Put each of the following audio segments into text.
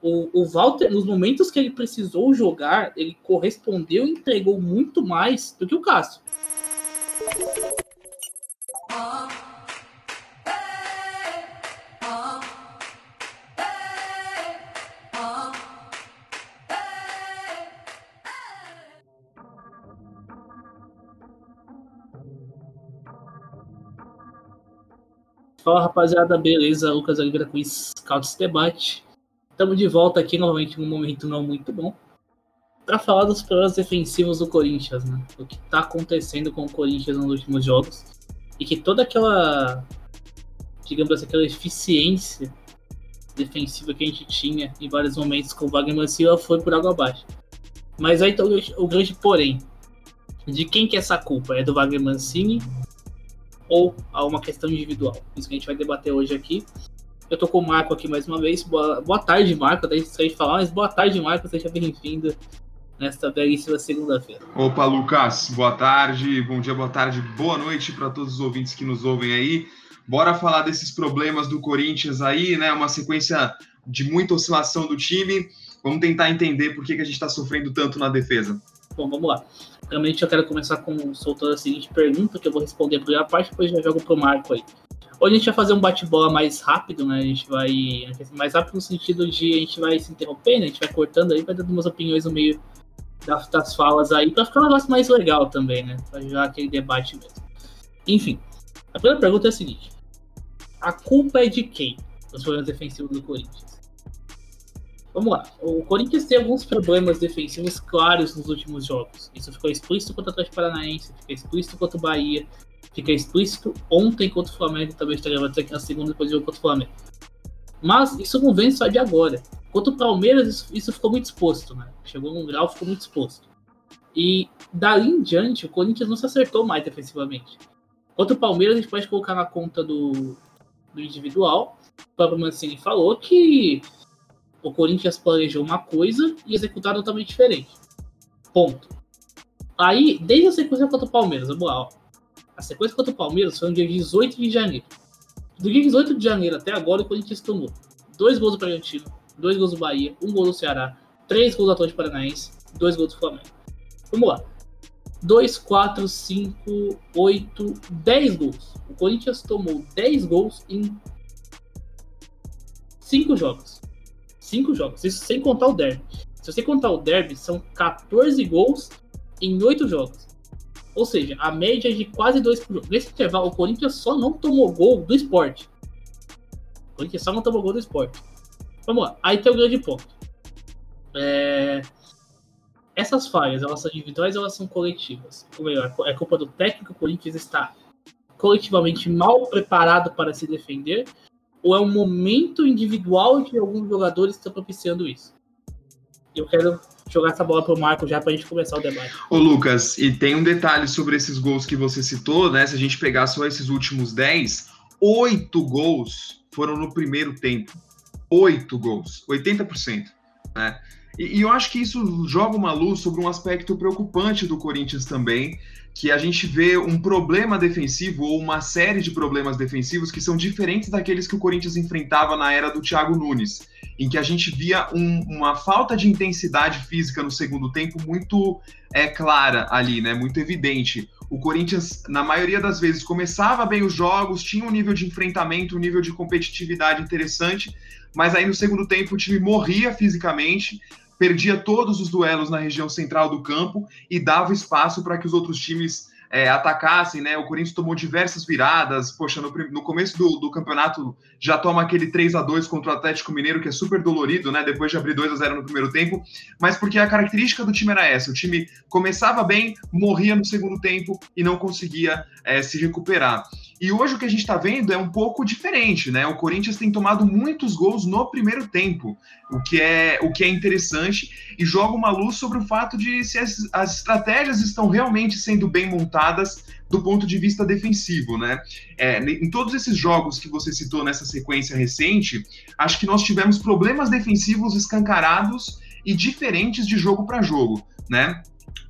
O, o Walter, nos momentos que ele precisou jogar, ele correspondeu e entregou muito mais do que o Cássio. Fala rapaziada, beleza? Lucas Oliveira com Scouts Debate. Estamos de volta aqui novamente num momento não muito bom para falar dos problemas defensivos do Corinthians, né? O que está acontecendo com o Corinthians nos últimos jogos e que toda aquela, digamos assim, aquela eficiência defensiva que a gente tinha em vários momentos com o Wagner Silva foi por água abaixo. Mas aí tá o, o grande porém. De quem que é essa culpa? É do Wagner Mancini ou a uma questão individual. Isso que a gente vai debater hoje aqui. Eu tô com o Marco aqui mais uma vez. Boa, boa tarde, Marco. Daí você falar, mas boa tarde, Marco. Seja bem-vindo nesta belíssima segunda-feira. Opa, Lucas. Boa tarde, bom dia, boa tarde, boa noite para todos os ouvintes que nos ouvem aí. Bora falar desses problemas do Corinthians aí, né? Uma sequência de muita oscilação do time. Vamos tentar entender por que, que a gente está sofrendo tanto na defesa. Bom, vamos lá. Realmente eu quero começar com soltando a seguinte pergunta, que eu vou responder a primeira parte, depois já jogo pro Marco aí. Hoje a gente vai fazer um bate-bola mais rápido, né? A gente vai. Mais rápido no sentido de a gente vai se interrompendo, a gente vai cortando aí, vai dando umas opiniões no meio das, das falas aí, pra ficar um negócio mais legal também, né? Pra gerar aquele debate mesmo. Enfim, a primeira pergunta é a seguinte: A culpa é de quem? Os problemas defensivos do Corinthians. Vamos lá. O Corinthians tem alguns problemas defensivos claros nos últimos jogos. Isso ficou explícito contra o Atlético Paranaense, fica explícito contra o Bahia, fica explícito ontem contra o Flamengo, também está gravando aqui na segunda depois do jogo contra o Flamengo. Mas isso não vem só de agora. Contra o Palmeiras, isso, isso ficou muito exposto, né? Chegou num grau, ficou muito exposto. E dali em diante, o Corinthians não se acertou mais defensivamente. Contra o Palmeiras, a gente pode colocar na conta do, do individual. O próprio Mancini falou que o Corinthians planejou uma coisa e executaram totalmente diferente. Ponto. Aí, desde a sequência contra o Palmeiras, vamos lá, ó. A sequência contra o Palmeiras foi no dia 18 de janeiro. Do dia 18 de janeiro até agora, o Corinthians tomou dois gols do Bragantino, dois gols do Bahia, um gol do Ceará, três gols do Atlético Paranaense, dois gols do Flamengo. Vamos lá. 2, 4, 5, 8, 10 gols. O Corinthians tomou 10 gols em 5 jogos. Cinco jogos, isso sem contar o derby. Se você contar o derby, são 14 gols em 8 jogos. Ou seja, a média é de quase 2 por jogo. Nesse intervalo, o Corinthians só não tomou gol do esporte. O Corinthians só não tomou gol do esporte. Vamos lá, aí tem o grande ponto. É... Essas falhas, elas são individuais ou elas são coletivas? Ou melhor, é culpa do técnico, o Corinthians está coletivamente mal preparado para se defender ou é um momento individual de alguns jogadores que estão propiciando isso? Eu quero jogar essa bola pro Marco já para a gente começar o debate. Ô Lucas, e tem um detalhe sobre esses gols que você citou, né? Se a gente pegar só esses últimos 10, oito gols foram no primeiro tempo. Oito gols, 80%. Né? E, e eu acho que isso joga uma luz sobre um aspecto preocupante do Corinthians também, que a gente vê um problema defensivo ou uma série de problemas defensivos que são diferentes daqueles que o Corinthians enfrentava na era do Thiago Nunes, em que a gente via um, uma falta de intensidade física no segundo tempo muito é, clara ali, né? Muito evidente. O Corinthians, na maioria das vezes, começava bem os jogos, tinha um nível de enfrentamento, um nível de competitividade interessante, mas aí no segundo tempo o time morria fisicamente, perdia todos os duelos na região central do campo e dava espaço para que os outros times é, atacassem, né? O Corinthians tomou diversas viradas, poxa, no, no começo do, do, campeonato já toma aquele 3 a 2 contra o Atlético Mineiro, que é super dolorido, né? Depois de abrir 2 a 0 no primeiro tempo, mas porque a característica do time era essa: o time começava bem, morria no segundo tempo e não conseguia é, se recuperar. E hoje o que a gente está vendo é um pouco diferente, né? O Corinthians tem tomado muitos gols no primeiro tempo, o que é, o que é interessante e joga uma luz sobre o fato de se as, as estratégias estão realmente sendo bem montadas do ponto de vista defensivo, né? É, em todos esses jogos que você citou nessa sequência recente, acho que nós tivemos problemas defensivos escancarados e diferentes de jogo para jogo, né?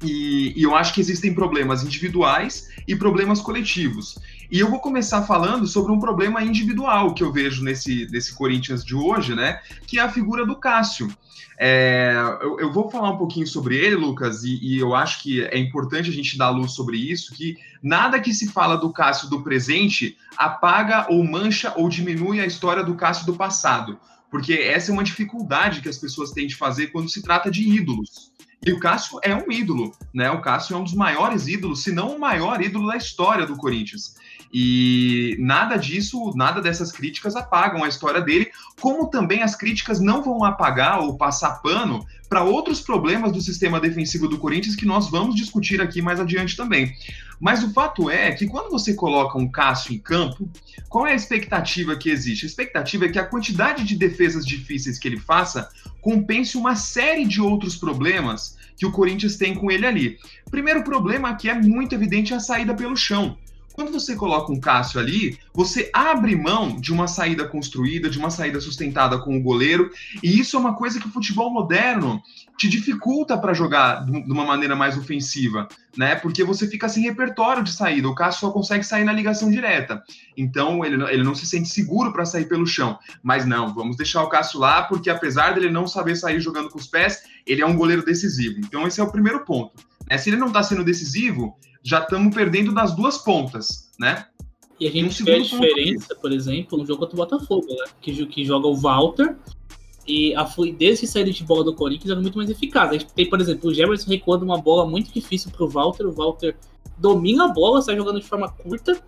E, e, eu acho que existem problemas individuais e problemas coletivos. E eu vou começar falando sobre um problema individual que eu vejo nesse, nesse Corinthians de hoje, né? Que é a figura do Cássio. É, eu, eu, vou falar um pouquinho sobre ele, Lucas, e, e, eu acho que é importante a gente dar luz sobre isso, que nada que se fala do Cássio do presente apaga ou mancha ou diminui a história do Cássio do passado. Porque essa é uma dificuldade que as pessoas têm de fazer quando se trata de ídolos. E o Cássio é um ídolo, né? O Cássio é um dos maiores ídolos, se não o maior ídolo da história do Corinthians. E nada disso, nada dessas críticas apagam a história dele, como também as críticas não vão apagar ou passar pano para outros problemas do sistema defensivo do Corinthians que nós vamos discutir aqui mais adiante também. Mas o fato é que quando você coloca um Cássio em campo, qual é a expectativa que existe? A expectativa é que a quantidade de defesas difíceis que ele faça compense uma série de outros problemas que o Corinthians tem com ele ali. Primeiro problema que é muito evidente é a saída pelo chão. Quando você coloca um Cássio ali, você abre mão de uma saída construída, de uma saída sustentada com o goleiro, e isso é uma coisa que o futebol moderno te dificulta para jogar de uma maneira mais ofensiva, né? Porque você fica sem repertório de saída. O Cássio só consegue sair na ligação direta. Então ele, ele não se sente seguro para sair pelo chão. Mas não, vamos deixar o Cássio lá, porque apesar dele não saber sair jogando com os pés, ele é um goleiro decisivo. Então esse é o primeiro ponto. É, se ele não está sendo decisivo, já estamos perdendo das duas pontas, né? E a gente vê a diferença, por exemplo, no jogo contra o Botafogo, né? Que, que joga o Walter e a fluidez de saída de bola do Corinthians era muito mais eficaz. A gente tem, por exemplo, o Jefferson recuando uma bola muito difícil para o Walter. O Walter domina a bola, sai jogando de forma curta.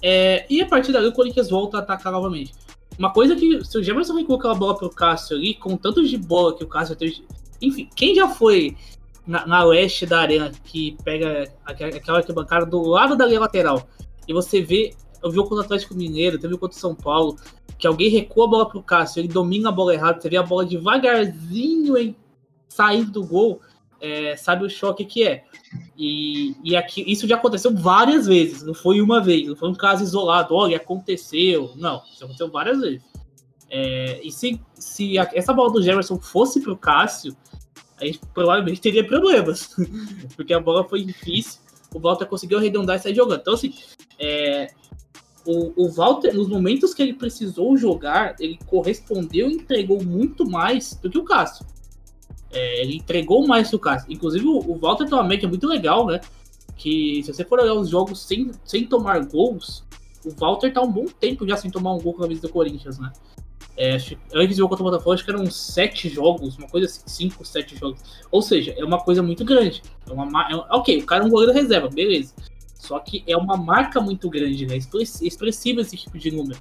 É, e a partir dali o Corinthians volta a atacar novamente. Uma coisa que, se o Jefferson recua aquela bola para o Cássio ali, com tanto de bola que o Cássio teve. Enfim, quem já foi na, na leste da arena, que pega aquela arquibancada do lado da linha lateral, e você vê o jogo contra o Atlético Mineiro, teve o contra o São Paulo, que alguém recua a bola pro Cássio, ele domina a bola errada, você vê a bola devagarzinho em saindo do gol, é, sabe o choque que é. E, e aqui, isso já aconteceu várias vezes, não foi uma vez, não foi um caso isolado, olha, aconteceu. Não, isso aconteceu várias vezes. É, e se, se a, essa bola do Jefferson fosse pro Cássio, a gente provavelmente teria problemas, porque a bola foi difícil, o Walter conseguiu arredondar e sair jogando. Então, assim, é, o, o Walter, nos momentos que ele precisou jogar, ele correspondeu e entregou muito mais do que o Cássio. É, ele entregou mais que o Cássio. Inclusive, o, o Walter tem uma média muito legal, né? Que se você for olhar os jogos sem, sem tomar gols, o Walter tá um bom tempo já sem tomar um gol com a do Corinthians, né? É, antes do jogo contra o Botafogo, acho que eram sete jogos, uma coisa assim, cinco, sete jogos. Ou seja, é uma coisa muito grande. É uma, é, ok, o cara é um goleiro reserva, beleza. Só que é uma marca muito grande, né? Expressiva esse tipo de número.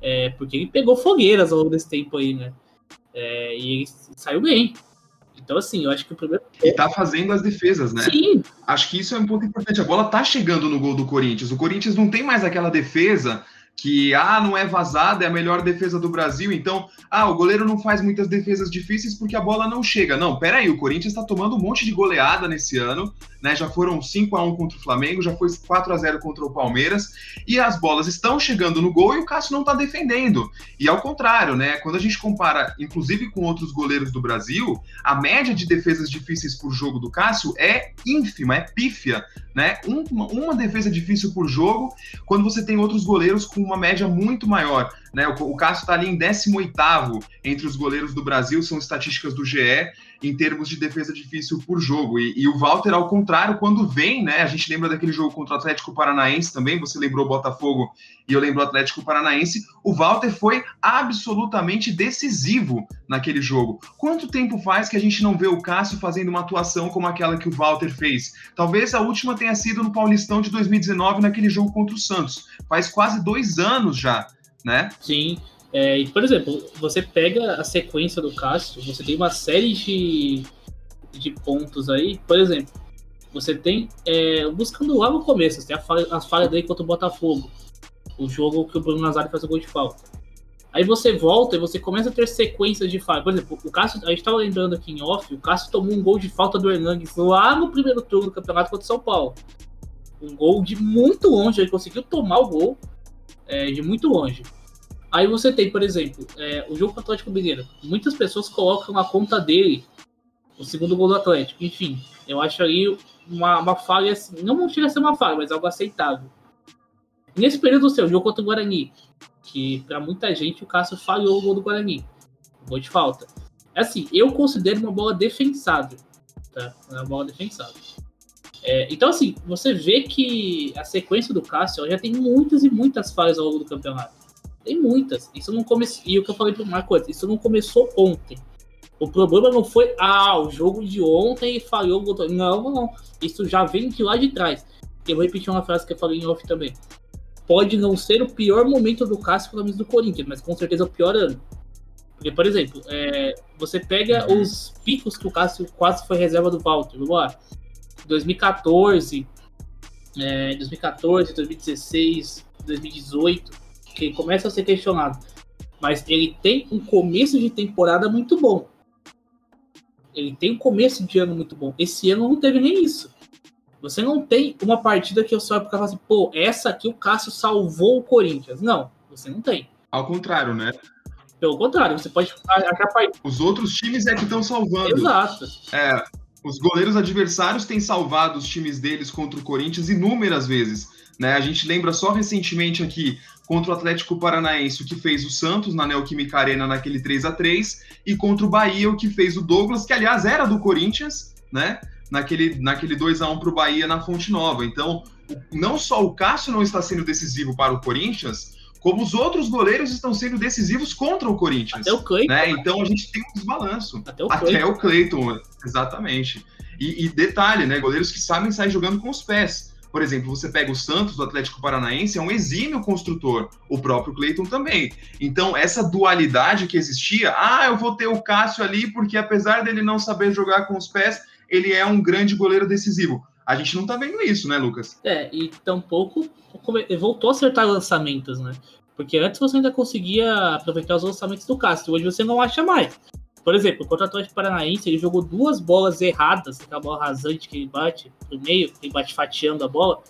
É, porque ele pegou fogueiras ao longo desse tempo aí, né? É, e ele saiu bem. Então, assim, eu acho que o primeiro. E tá fazendo as defesas, né? Sim. Acho que isso é um ponto importante. A bola tá chegando no gol do Corinthians. O Corinthians não tem mais aquela defesa que ah, não é vazada, é a melhor defesa do Brasil, então, ah, o goleiro não faz muitas defesas difíceis porque a bola não chega. Não, peraí, o Corinthians está tomando um monte de goleada nesse ano, né? Já foram 5 a 1 contra o Flamengo, já foi 4 a 0 contra o Palmeiras, e as bolas estão chegando no gol e o Cássio não está defendendo. E ao contrário, né? Quando a gente compara, inclusive com outros goleiros do Brasil, a média de defesas difíceis por jogo do Cássio é ínfima, é pífia, né? Uma, uma defesa difícil por jogo, quando você tem outros goleiros com uma média muito maior. Né? O, o Cássio está ali em 18 entre os goleiros do Brasil, são estatísticas do GE, em termos de defesa difícil por jogo. E, e, o Walter, ao contrário, quando vem, né? A gente lembra daquele jogo contra o Atlético Paranaense também, você lembrou o Botafogo e eu lembro o Atlético Paranaense. O Walter foi absolutamente decisivo naquele jogo. Quanto tempo faz que a gente não vê o Cássio fazendo uma atuação como aquela que o Walter fez? Talvez a última tenha sido no Paulistão de 2019, naquele jogo contra o Santos. Faz quase dois anos já, né? Sim. É, e, por exemplo, você pega a sequência do Cássio, você tem uma série de, de pontos aí. Por exemplo, você tem. É, buscando lá no começo, tem a falha, as falhas dele contra o Botafogo. O jogo que o Bruno Nazário faz o gol de falta. Aí você volta e você começa a ter sequências de falhas. Por exemplo, o Cássio, a gente estava lembrando aqui em off, o Cássio tomou um gol de falta do Hernandes lá no primeiro turno do campeonato contra o São Paulo. Um gol de muito longe, ele conseguiu tomar o gol é, de muito longe. Aí você tem, por exemplo, é, o jogo com o Atlético Mineiro. Muitas pessoas colocam na conta dele o segundo gol do Atlético. Enfim, eu acho aí uma, uma falha, assim, não chega a ser uma falha, mas algo aceitável. Nesse período, o seu jogo contra o Guarani, que para muita gente o Cássio falhou o gol do Guarani. Gol de falta. É assim, eu considero uma bola defensável. Tá? Uma bola defensável. É, então, assim, você vê que a sequência do Cássio já tem muitas e muitas falhas ao longo do campeonato. Tem muitas. Isso não começou. E o que eu falei pro Marco antes, isso não começou ontem. O problema não foi, ah, o jogo de ontem falhou o. Não, não, não. Isso já vem de lá de trás. Eu vou repetir uma frase que eu falei em off também. Pode não ser o pior momento do Cássio pelo menos do Corinthians, mas com certeza é o pior ano. Porque, por exemplo, é, você pega os picos que o Cássio quase foi reserva do Walter. Vamos lá. 2014, é, 2014, 2016, 2018, que começa a ser questionado. Mas ele tem um começo de temporada muito bom. Ele tem um começo de ano muito bom. Esse ano não teve nem isso. Você não tem uma partida que eu só falar assim, pô, essa aqui o Cássio salvou o Corinthians. Não, você não tem. Ao contrário, né? Pelo contrário, você pode achar Os outros times é que estão salvando. Exato. É, os goleiros adversários têm salvado os times deles contra o Corinthians inúmeras vezes. Né? A gente lembra só recentemente aqui contra o Atlético Paranaense, o que fez o Santos na Neoquímica Arena naquele 3 a 3 e contra o Bahia, o que fez o Douglas, que aliás era do Corinthians, né? Naquele, naquele 2 a 1 para o Bahia na Fonte Nova. Então, não só o Cássio não está sendo decisivo para o Corinthians, como os outros goleiros estão sendo decisivos contra o Corinthians. Até o Cleiton. Né? Então a gente tem um desbalanço. Até o Cleiton. Até o Cleiton, exatamente. E, e, detalhe, né? Goleiros que sabem sair jogando com os pés. Por exemplo, você pega o Santos do Atlético Paranaense, é um exímio construtor. O próprio Cleiton também. Então, essa dualidade que existia, ah, eu vou ter o Cássio ali, porque apesar dele não saber jogar com os pés, ele é um grande goleiro decisivo. A gente não tá vendo isso, né, Lucas? É, e tampouco voltou a acertar lançamentos, né? Porque antes você ainda conseguia aproveitar os lançamentos do Cássio, hoje você não acha mais. Por exemplo, contra o Atlético Paranaense, ele jogou duas bolas erradas, aquela bola rasante que ele bate pro meio, que ele bate fatiando a bola.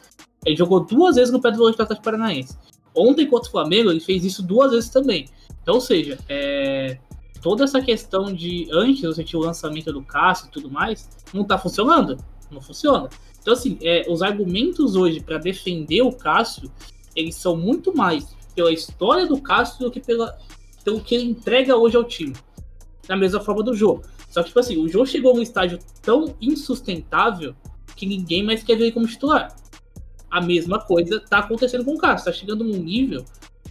Ele jogou duas vezes no pé do volante do Atlético Paranaense. Ontem contra o Flamengo, ele fez isso duas vezes também. Então, ou seja, é, toda essa questão de antes você tinha o lançamento do Cássio e tudo mais, não tá funcionando. Não funciona. Então, assim, é, os argumentos hoje para defender o Cássio, eles são muito mais pela história do Cássio do que pela, pelo que ele entrega hoje ao time. Da mesma forma do jogo. Só que, tipo assim, o jogo chegou a um estágio tão insustentável que ninguém mais quer ver ele como titular. A mesma coisa tá acontecendo com o Cássio. Tá chegando num nível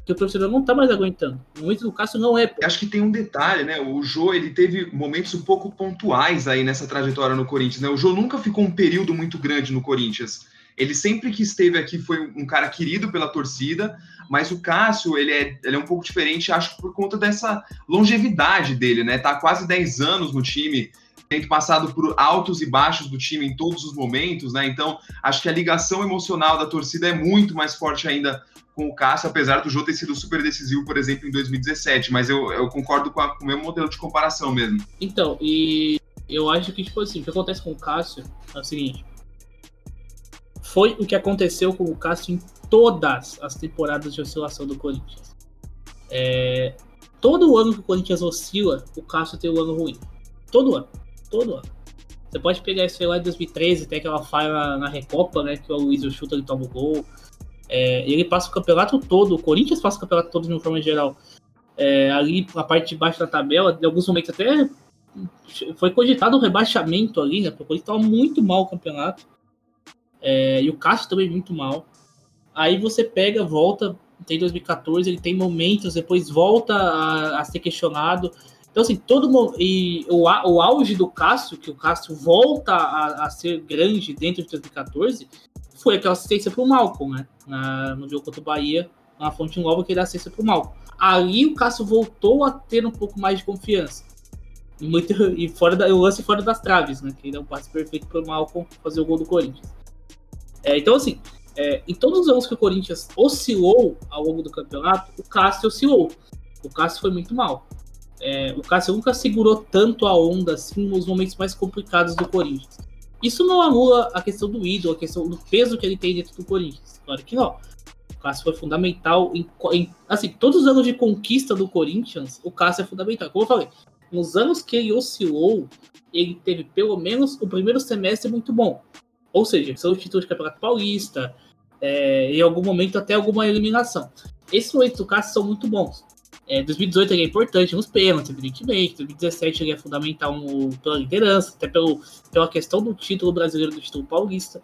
que o torcedor não tá mais aguentando. O momento do Cássio não é. Acho que tem um detalhe, né? O Jô, ele teve momentos um pouco pontuais aí nessa trajetória no Corinthians, né? O Jô nunca ficou um período muito grande no Corinthians. Ele sempre que esteve aqui foi um cara querido pela torcida, mas o Cássio, ele é, ele é um pouco diferente, acho por conta dessa longevidade dele, né? Tá há quase 10 anos no time, tem passado por altos e baixos do time em todos os momentos, né? Então, acho que a ligação emocional da torcida é muito mais forte ainda com o Cássio, apesar do Jô ter sido super decisivo, por exemplo, em 2017. Mas eu, eu concordo com, a, com o mesmo modelo de comparação mesmo. Então, e eu acho que, tipo assim, o que acontece com o Cássio é o seguinte. Foi o que aconteceu com o Cássio em todas as temporadas de oscilação do Corinthians. É, todo ano que o Corinthians oscila, o Cássio tem um ano ruim. Todo ano. Todo ano. Você pode pegar isso aí lá em 2013, tem aquela falha na, na Recopa, né? Que o Luiz chuta e toma o gol. É, ele passa o campeonato todo, o Corinthians passa o campeonato todo de uma forma geral. É, ali na parte de baixo da tabela, em alguns momentos até foi cogitado um rebaixamento ali, né? Porque o Corinthians estava muito mal o campeonato. É, e o Cássio também muito mal. Aí você pega, volta, tem 2014, ele tem momentos, depois volta a, a ser questionado. Então, assim, todo e o, o auge do Cássio, que o Cássio volta a, a ser grande dentro de 2014, foi aquela assistência pro Malcolm, né? Na, no jogo contra o Bahia, na Fonte Nova, que ele assistência pro Malcolm. Ali o Cássio voltou a ter um pouco mais de confiança. E, muito, e fora da, o lance fora das traves, né? Que ele é um passe perfeito pro Malcolm fazer o gol do Corinthians. É, então, assim, é, em todos os anos que o Corinthians oscilou ao longo do campeonato, o Cássio oscilou. O Cássio foi muito mal. É, o Cássio nunca segurou tanto a onda assim nos momentos mais complicados do Corinthians. Isso não anula a questão do ídolo, a questão do peso que ele tem dentro do Corinthians. Claro que não. O Cássio foi fundamental em, em assim, todos os anos de conquista do Corinthians, o Cássio é fundamental. Como eu falei, nos anos que ele oscilou, ele teve pelo menos o primeiro semestre muito bom. Ou seja, são títulos de Campeonato Paulista, é, em algum momento até alguma eliminação. Esses momentos do Cássio são muito bons. É, 2018 ele é importante nos pênaltis, evidentemente. 2017 ele é fundamental no, pela liderança, até pelo, pela questão do título brasileiro, do título paulista.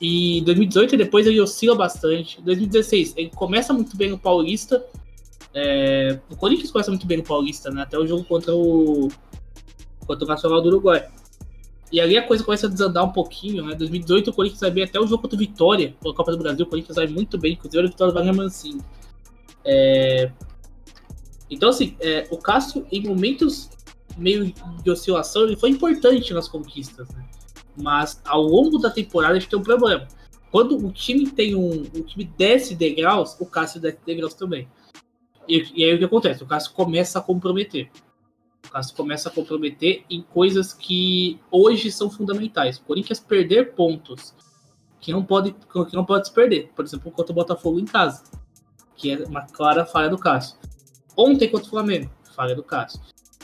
E 2018 depois ele oscila bastante. 2016 ele começa muito bem no Paulista. É, o Corinthians começa muito bem no Paulista, né? Até o jogo contra o contra o Nacional do Uruguai. E ali a coisa começa a desandar um pouquinho, né? 2018 o Corinthians vai bem até o jogo contra o Vitória, pela Copa do Brasil, o Corinthians vai muito bem, inclusive a Vitória vai Mancini. É... Então, assim, é, o Cássio, em momentos meio de oscilação, ele foi importante nas conquistas, né? Mas ao longo da temporada a gente tem um problema. Quando o time tem um. O time desce degraus, o Cássio desce degraus também. E, e aí o que acontece? O Cássio começa a comprometer. O Cássio começa a comprometer em coisas que hoje são fundamentais. O Corinthians perder pontos que não pode, que não pode se perder. Por exemplo, contra o Botafogo em casa. Que é uma clara falha do Cássio. Ontem contra o Flamengo, falha do Cássio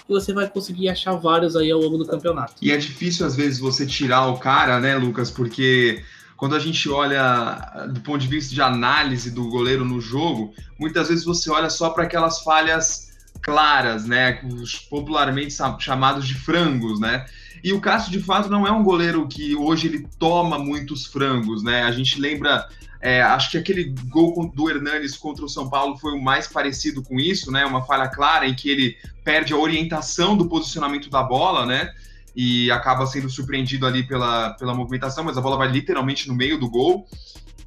e você vai conseguir achar vários aí ao longo do campeonato. E é difícil, às vezes, você tirar o cara, né, Lucas? Porque quando a gente olha do ponto de vista de análise do goleiro no jogo, muitas vezes você olha só para aquelas falhas claras, né? Os popularmente chamados de frangos, né? E o Cássio, de fato, não é um goleiro que hoje ele toma muitos frangos, né? A gente lembra é, acho que aquele gol do Hernanes contra o São Paulo foi o mais parecido com isso, né? Uma falha clara em que ele perde a orientação do posicionamento da bola, né? E acaba sendo surpreendido ali pela, pela movimentação, mas a bola vai literalmente no meio do gol.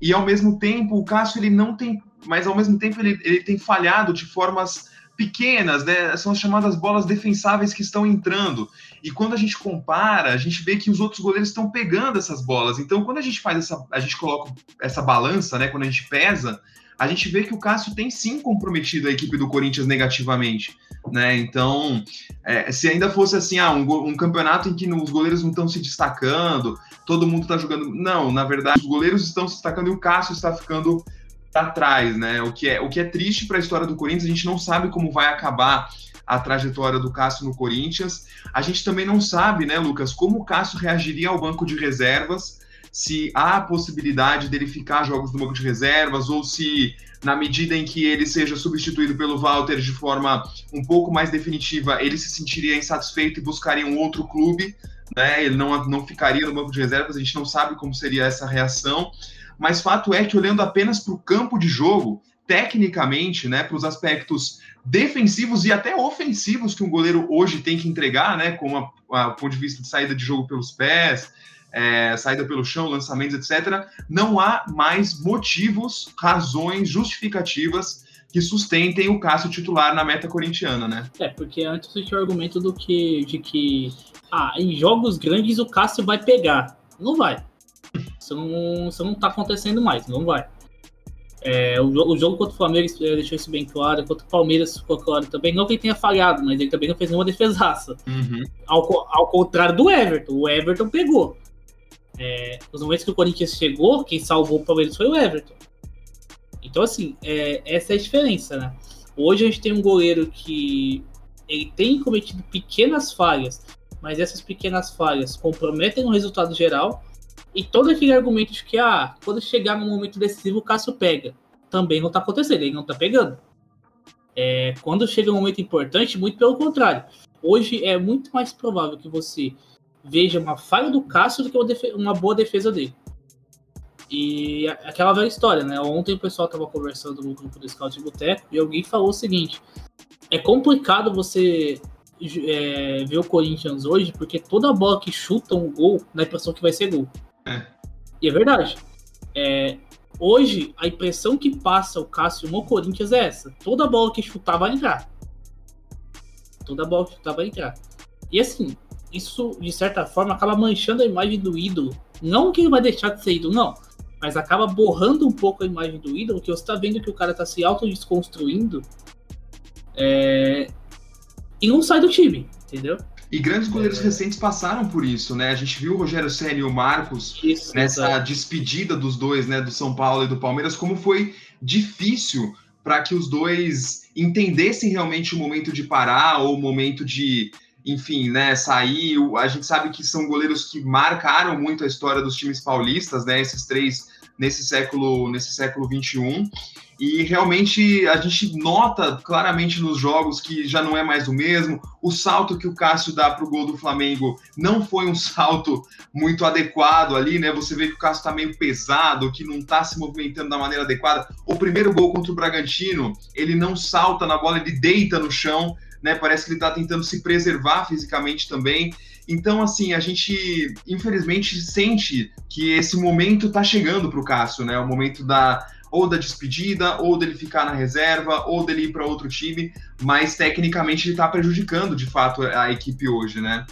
E ao mesmo tempo, o Cássio ele não tem, mas ao mesmo tempo ele, ele tem falhado de formas pequenas, né? São as chamadas bolas defensáveis que estão entrando. E quando a gente compara, a gente vê que os outros goleiros estão pegando essas bolas. Então, quando a gente faz essa, a gente coloca essa balança, né? Quando a gente pesa, a gente vê que o Cássio tem sim comprometido a equipe do Corinthians negativamente, né? Então, é, se ainda fosse assim, ah, um, um, campeonato em que os goleiros não estão se destacando, todo mundo está jogando. Não, na verdade, os goleiros estão se destacando e o Cássio está ficando atrás, né? O que é, o que é triste para a história do Corinthians, a gente não sabe como vai acabar a trajetória do Cássio no Corinthians. A gente também não sabe, né, Lucas, como o Cássio reagiria ao banco de reservas, se há a possibilidade dele ficar jogos no banco de reservas ou se na medida em que ele seja substituído pelo Walter de forma um pouco mais definitiva, ele se sentiria insatisfeito e buscaria um outro clube, né? Ele não, não ficaria no banco de reservas, a gente não sabe como seria essa reação mas fato é que olhando apenas para o campo de jogo, tecnicamente, né, para os aspectos defensivos e até ofensivos que um goleiro hoje tem que entregar, né, como a, a ponto de vista de saída de jogo pelos pés, é, saída pelo chão, lançamentos, etc., não há mais motivos, razões, justificativas que sustentem o Cássio titular na meta corintiana, né? É, porque antes tinha o argumento do que, de que ah, em jogos grandes o Cássio vai pegar. Não vai. Isso não, isso não tá acontecendo mais, não vai. É, o, o, jogo contra o Flamengo é, deixou isso bem claro, contra o Palmeiras ficou claro também. Não que ele tenha falhado, mas ele também não fez nenhuma defesaça. Uhum. Ao, ao contrário do Everton, o Everton pegou. É, nos momentos que o Corinthians chegou, quem salvou o Palmeiras foi o Everton. Então, assim, é, essa é a diferença, né? Hoje a gente tem um goleiro que ele tem cometido pequenas falhas, mas essas pequenas falhas comprometem o resultado geral e todo aquele argumento de que, ah, quando chegar no momento decisivo, o Cássio pega. Também não tá acontecendo, ele não tá pegando. É, quando chega um momento importante, muito pelo contrário. Hoje é muito mais provável que você veja uma falha do Cássio do que uma, uma boa defesa dele. E aquela velha história, né? Ontem o pessoal tava conversando no grupo do Scout de Boteco e alguém falou o seguinte: é complicado você é, ver o Corinthians hoje, porque toda bola que chuta um gol, dá a impressão que vai ser gol. É. E é verdade. É, hoje, a impressão que passa o Cássio no Corinthians é essa. Toda bola que chutar vai entrar. Toda bola que chutar vai entrar. E assim, isso, de certa forma, acaba manchando a imagem do ídolo. Não que ele vai deixar de ser ídolo, não. Mas acaba borrando um pouco a imagem do ídolo, que você está vendo que o cara está se autodesconstruindo. É... E não sai do time, entendeu? E grandes goleiros é. recentes passaram por isso, né? A gente viu o Rogério Senna e o Marcos isso, nessa exatamente. despedida dos dois, né? Do São Paulo e do Palmeiras, como foi difícil para que os dois entendessem realmente o momento de parar ou o momento de, enfim, né, sair. A gente sabe que são goleiros que marcaram muito a história dos times paulistas, né? Esses três nesse século nesse século 21 e realmente a gente nota claramente nos jogos que já não é mais o mesmo. O salto que o Cássio dá para o gol do Flamengo não foi um salto muito adequado ali, né? Você vê que o Cássio está meio pesado, que não está se movimentando da maneira adequada. O primeiro gol contra o Bragantino, ele não salta na bola, ele deita no chão, né? Parece que ele está tentando se preservar fisicamente também. Então, assim, a gente infelizmente sente que esse momento está chegando para o Cássio, né? O momento da ou da despedida, ou dele ficar na reserva, ou dele ir para outro time, mas tecnicamente ele está prejudicando de fato a equipe hoje, né?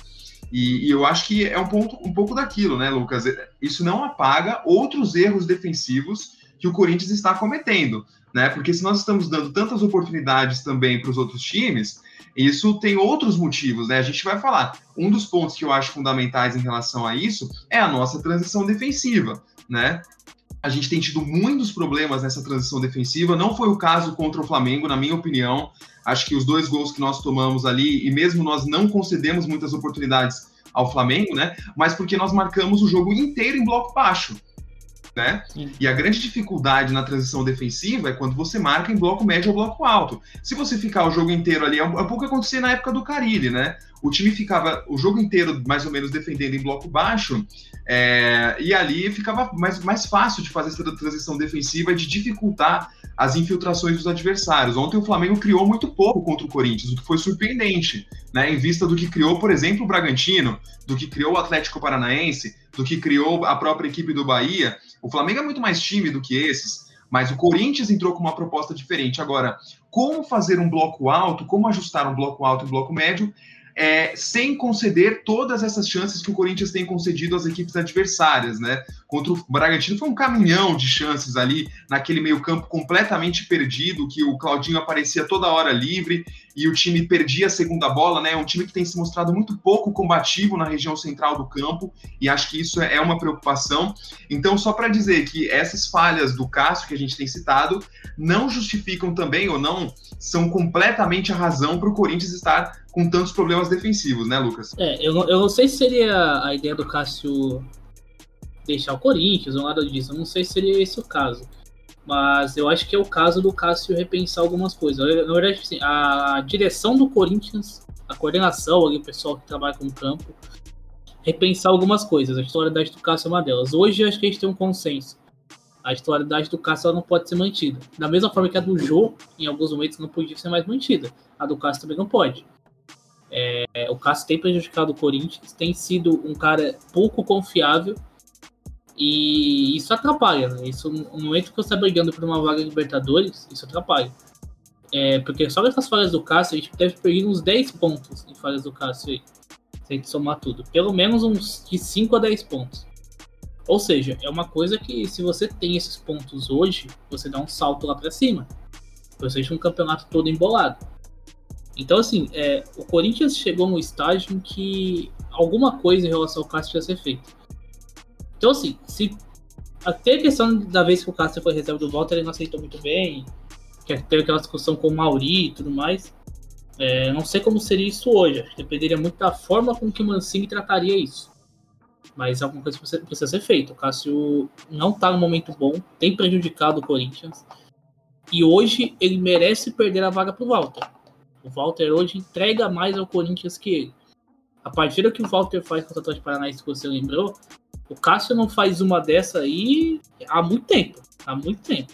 E, e, eu acho que é um, ponto, um pouco daquilo, né, Lucas? Isso não apaga outros erros defensivos que o Corinthians está cometendo, né? Porque se nós estamos dando tantas oportunidades também para os outros times, isso tem outros motivos, né? A gente vai falar. Um dos pontos que eu acho fundamentais em relação a isso é a nossa transição defensiva, né? A gente tem tido muitos problemas nessa transição defensiva. Não foi o caso contra o Flamengo, na minha opinião. Acho que os dois gols que nós tomamos ali, e mesmo nós não concedemos muitas oportunidades ao Flamengo, né? Mas porque nós marcamos o jogo inteiro em bloco baixo. Né? E a grande dificuldade na transição defensiva é quando você marca em bloco médio ou bloco alto. Se você ficar o jogo inteiro ali, é um, é pouco que acontecia na época do Carilli, né? O time ficava o jogo inteiro mais ou menos defendendo em bloco baixo, é, e ali ficava mais, mais fácil de fazer essa transição defensiva e de dificultar as infiltrações dos adversários. Ontem o Flamengo criou muito pouco contra o Corinthians, o que foi surpreendente, né? Em vista do que criou, por exemplo, o Bragantino, do que criou o Atlético Paranaense, do que criou a própria equipe do Bahia. O Flamengo é muito mais time do que esses, mas o Corinthians entrou com uma proposta diferente. Agora, como fazer um bloco alto, como ajustar um bloco alto e um bloco médio, é, sem conceder todas essas chances que o Corinthians tem concedido às equipes adversárias, né? Contra o Bragantino foi um caminhão de chances ali, naquele meio-campo completamente perdido, que o Claudinho aparecia toda hora livre e o time perdia a segunda bola, né? É um time que tem se mostrado muito pouco combativo na região central do campo, e acho que isso é uma preocupação. Então, só para dizer que essas falhas do Cássio que a gente tem citado não justificam também ou não são completamente a razão para o Corinthians estar com tantos problemas defensivos, né, Lucas? É, eu, eu não sei se seria a ideia do Cássio deixar o Corinthians ou nada disso, eu não sei se seria esse o caso. Mas eu acho que é o caso do Cássio repensar algumas coisas. Na verdade, assim, a direção do Corinthians, a coordenação, ali, o pessoal que trabalha com o campo, repensar algumas coisas. A titularidade do Cássio é uma delas. Hoje acho que a gente tem um consenso. A titularidade do Cássio não pode ser mantida. Da mesma forma que a do Jô, em alguns momentos, não podia ser mais mantida. A do Cássio também não pode. É, o Cássio tem prejudicado o Corinthians, tem sido um cara pouco confiável e isso atrapalha. Né? Isso, no momento que você está brigando por uma vaga Libertadores, isso atrapalha. É, porque só essas falhas do Cássio, a gente deve perder uns 10 pontos em falhas do Cássio aí. Se a gente somar tudo. Pelo menos uns de 5 a 10 pontos. Ou seja, é uma coisa que se você tem esses pontos hoje, você dá um salto lá para cima. Você deixa um campeonato todo embolado. Então, assim, é, o Corinthians chegou no estágio em que alguma coisa em relação ao Cássio ia ser feita. Então, assim, se até a questão da vez que o Cássio foi reserva do Walter, ele não aceitou muito bem, que teve aquela discussão com o Mauri e tudo mais. É, não sei como seria isso hoje, dependeria muito da forma com que o Mancini trataria isso. Mas alguma coisa precisa, ser feita. O Cássio não está no momento bom, tem prejudicado o Corinthians. E hoje ele merece perder a vaga para o Walter. O Walter hoje entrega mais ao Corinthians que ele. A partida que o Walter faz contra o Atlético Paranaense, que você lembrou, o Cássio não faz uma dessa aí há muito tempo. Há muito tempo.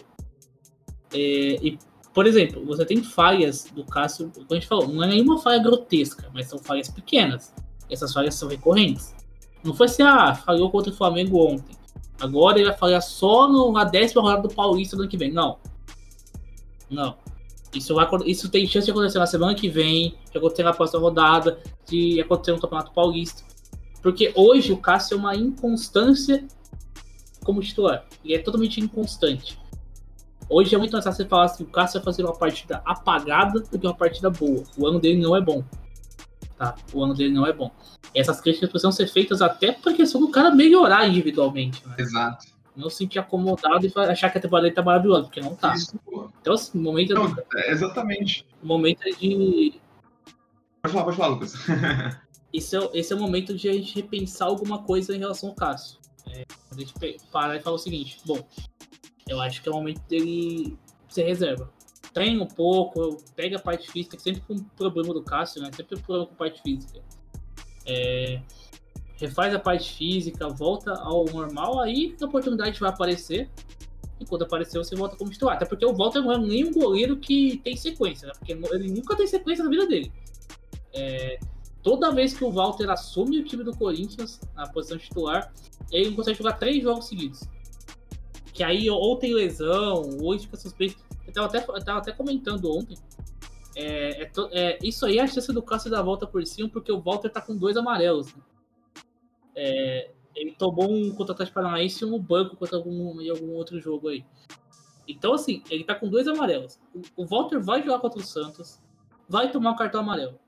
É, e, por exemplo, você tem falhas do Cássio, como a gente falou, não é nenhuma falha grotesca, mas são falhas pequenas. Essas falhas são recorrentes. Não foi assim, ah, falhou contra o Flamengo ontem. Agora ele vai falhar só na décima rodada do Paulista do ano que vem. Não. Não. Isso, isso tem chance de acontecer na semana que vem, de acontecer na próxima rodada, de acontecer no Campeonato Paulista. Porque hoje o Cássio é uma inconstância como titular. Ele é totalmente inconstante. Hoje é muito mais fácil você falar assim, o Cássio vai fazer uma partida apagada do que uma partida boa. O ano dele não é bom. Tá? O ano dele não é bom. Essas críticas precisam ser feitas até por questão do cara melhorar individualmente. Né? Exato não se sentir acomodado e achar que a temporada tá maravilhosa, porque não tá. Isso, então, assim, o momento não, é. Exatamente. O momento é de. Pode falar, pode falar, Lucas. esse, é, esse é o momento de a gente repensar alguma coisa em relação ao Cássio. É, a gente parar e falar o seguinte: bom, eu acho que é o momento dele ser reserva. Treina um pouco, pega a parte física, sempre com um problema do Cássio, né? Sempre um problema com a parte física. É, refaz a parte física, volta ao normal, aí a oportunidade vai aparecer. E quando aparecer, você volta como titular. Até porque o Walter não é nem um goleiro que tem sequência, né? Porque ele nunca tem sequência na vida dele. É, toda vez que o Walter assume o time do Corinthians, na posição titular, ele não consegue jogar três jogos seguidos. Que aí ou tem lesão, ou fica suspeito. Eu tava até, eu tava até comentando ontem. É, é, é, isso aí é a chance do Cássio dar a volta por cima, porque o Walter tá com dois amarelos. Né? É, ele tomou um contra o Atlético Paranaense um banco contra algum, em algum outro jogo aí. Então, assim, ele tá com dois amarelos. O, o Walter vai jogar contra o Santos, vai tomar o cartão amarelo.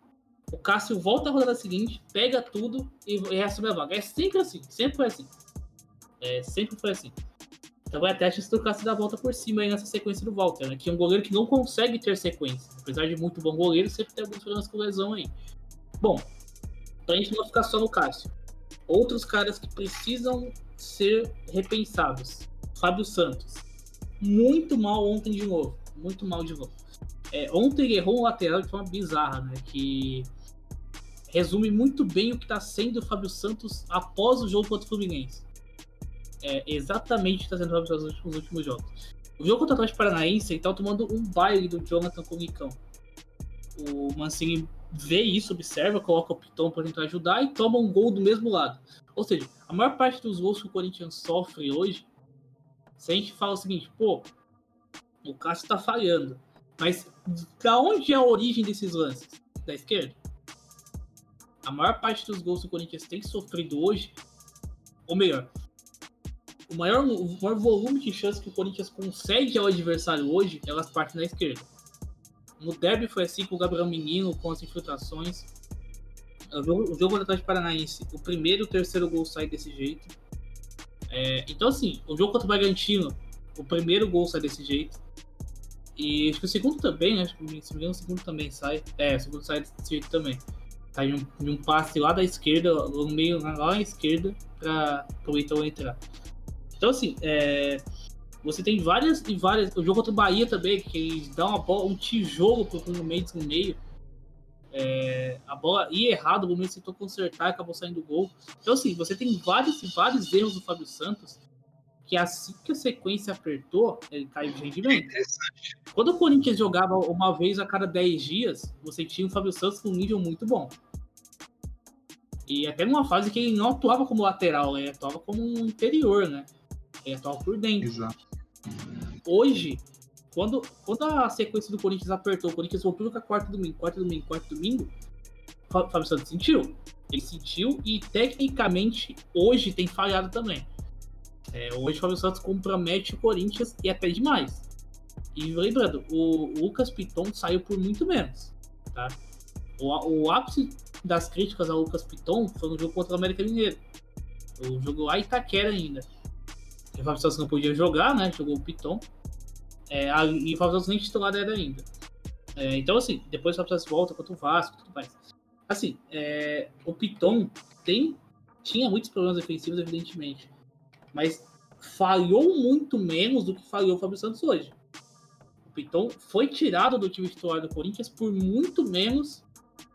O Cássio volta a rodada seguinte, pega tudo e, e assume a vaga. É sempre assim, sempre foi assim. É, sempre foi assim. Então vai até a chance do Cássio dar a volta por cima aí nessa sequência do Walter, né? Que é um goleiro que não consegue ter sequência. Apesar de muito bom goleiro, sempre tem alguns problemas com lesão aí. Bom, pra gente não ficar só no Cássio outros caras que precisam ser repensados. Fábio Santos. Muito mal ontem de novo. Muito mal de novo. É, ontem errou um lateral de forma bizarra, né? Que resume muito bem o que está sendo o Fábio Santos após o jogo contra o Fluminense. É exatamente o que está sendo o Fábio Santos nos últimos jogos. O jogo contra o Atlético Paranaense, ele tá tomando um baile do Jonathan com o Nicão. O Mancini vê isso, observa, coloca o Piton para tentar ajudar e toma um gol do mesmo lado. Ou seja, a maior parte dos gols que o Corinthians sofre hoje, se a gente fala o seguinte, pô, o Cássio está falhando. Mas para onde é a origem desses lances? Da esquerda? A maior parte dos gols que o Corinthians tem sofrido hoje, ou melhor, o maior, o maior volume de chances que o Corinthians concede ao adversário hoje, elas partem na esquerda. No derby foi assim com o Gabriel Menino, com as infiltrações. O jogo, o do Atlético Paranaense, o primeiro e o terceiro gol sai desse jeito. É, então, assim, o jogo contra o Bragantino, o primeiro gol sai desse jeito. E acho que o segundo também, né? Acho que se me engano, o segundo também sai. É, o segundo sai desse jeito também. Sai de um, um passe lá da esquerda, no meio, lá à esquerda, para o Ítalo entrar. Então, assim, é, você tem várias e várias. O jogo contra o Bahia também, que eles dão uma bola, um tijolo pro Bruno Mendes no meio. É, a bola ia errado, o Mendes tentou consertar, acabou saindo gol. Então, assim, você tem vários e vários erros do Fábio Santos que assim que a sequência apertou, ele caiu de rendimento. É Quando o Corinthians jogava uma vez a cada 10 dias, você tinha o Fábio Santos com um nível muito bom. E até numa fase que ele não atuava como lateral, ele atuava como um interior, né? Ele atuava por dentro. Exato. Hoje, quando, quando a sequência do Corinthians apertou, o Corinthians voltou com a quarta domingo, quarta domingo, quarta domingo, o Fábio Santos sentiu. Ele sentiu e tecnicamente hoje tem falhado também. É, hoje o Fábio Santos compromete o Corinthians e até demais. E lembrando, o Lucas Piton saiu por muito menos. Tá? O, o ápice das críticas ao Lucas Piton foi no jogo contra o América Mineiro. O jogo lá Itaquera ainda. Fábio Santos não podia jogar, né? Jogou o Piton. É, e o Fábio Santos nem titular era ainda. É, então, assim, depois o Fábio Santos volta contra o Vasco tudo mais. Assim, é, o Piton tem, tinha muitos problemas defensivos, evidentemente. Mas falhou muito menos do que falhou o Fábio Santos hoje. O Piton foi tirado do time titular do Corinthians por muito menos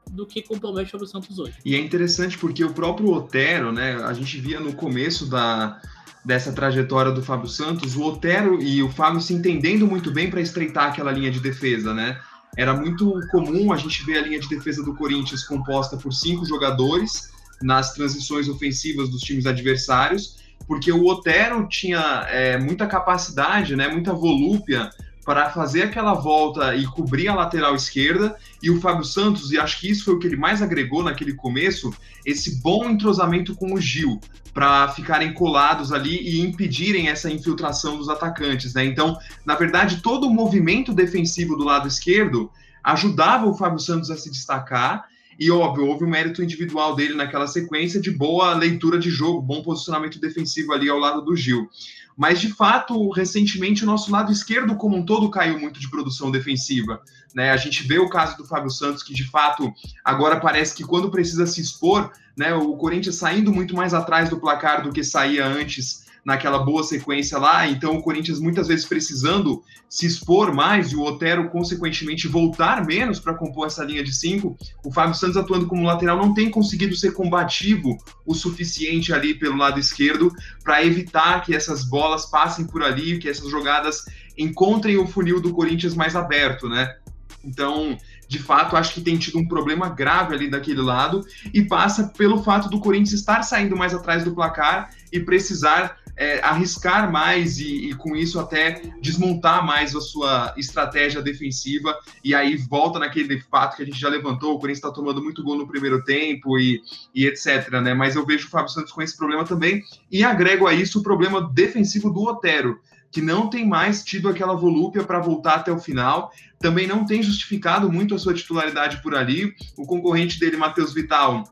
do que compromete o Fábio Santos hoje. E é interessante porque o próprio Otero, né, a gente via no começo da, dessa trajetória do Fábio Santos, o Otero e o Fábio se entendendo muito bem para estreitar aquela linha de defesa, né? Era muito comum a gente ver a linha de defesa do Corinthians composta por cinco jogadores nas transições ofensivas dos times adversários, porque o Otero tinha é, muita capacidade, né, muita volúpia para fazer aquela volta e cobrir a lateral esquerda, e o Fábio Santos, e acho que isso foi o que ele mais agregou naquele começo, esse bom entrosamento com o Gil, para ficarem colados ali e impedirem essa infiltração dos atacantes, né? Então, na verdade, todo o movimento defensivo do lado esquerdo ajudava o Fábio Santos a se destacar, e óbvio, houve um mérito individual dele naquela sequência de boa leitura de jogo, bom posicionamento defensivo ali ao lado do Gil. Mas, de fato, recentemente o nosso lado esquerdo como um todo caiu muito de produção defensiva. Né? A gente vê o caso do Fábio Santos, que de fato agora parece que quando precisa se expor, né, o Corinthians saindo muito mais atrás do placar do que saía antes naquela boa sequência lá, então o Corinthians muitas vezes precisando se expor mais e o Otero, consequentemente, voltar menos para compor essa linha de cinco, o Fábio Santos atuando como lateral não tem conseguido ser combativo o suficiente ali pelo lado esquerdo para evitar que essas bolas passem por ali, que essas jogadas encontrem o funil do Corinthians mais aberto, né? Então, de fato, acho que tem tido um problema grave ali daquele lado e passa pelo fato do Corinthians estar saindo mais atrás do placar e precisar é, arriscar mais e, e, com isso até desmontar mais a sua estratégia defensiva e aí volta naquele fato que a gente já levantou, o Corinthians está tomando muito gol no primeiro tempo e, e etc, né? Mas eu vejo o Fábio Santos com esse problema também e agrego a isso o problema defensivo do Otero, que não tem mais tido aquela volúpia para voltar até o final, também não tem justificado muito a sua titularidade por ali. O concorrente dele, Matheus Vital,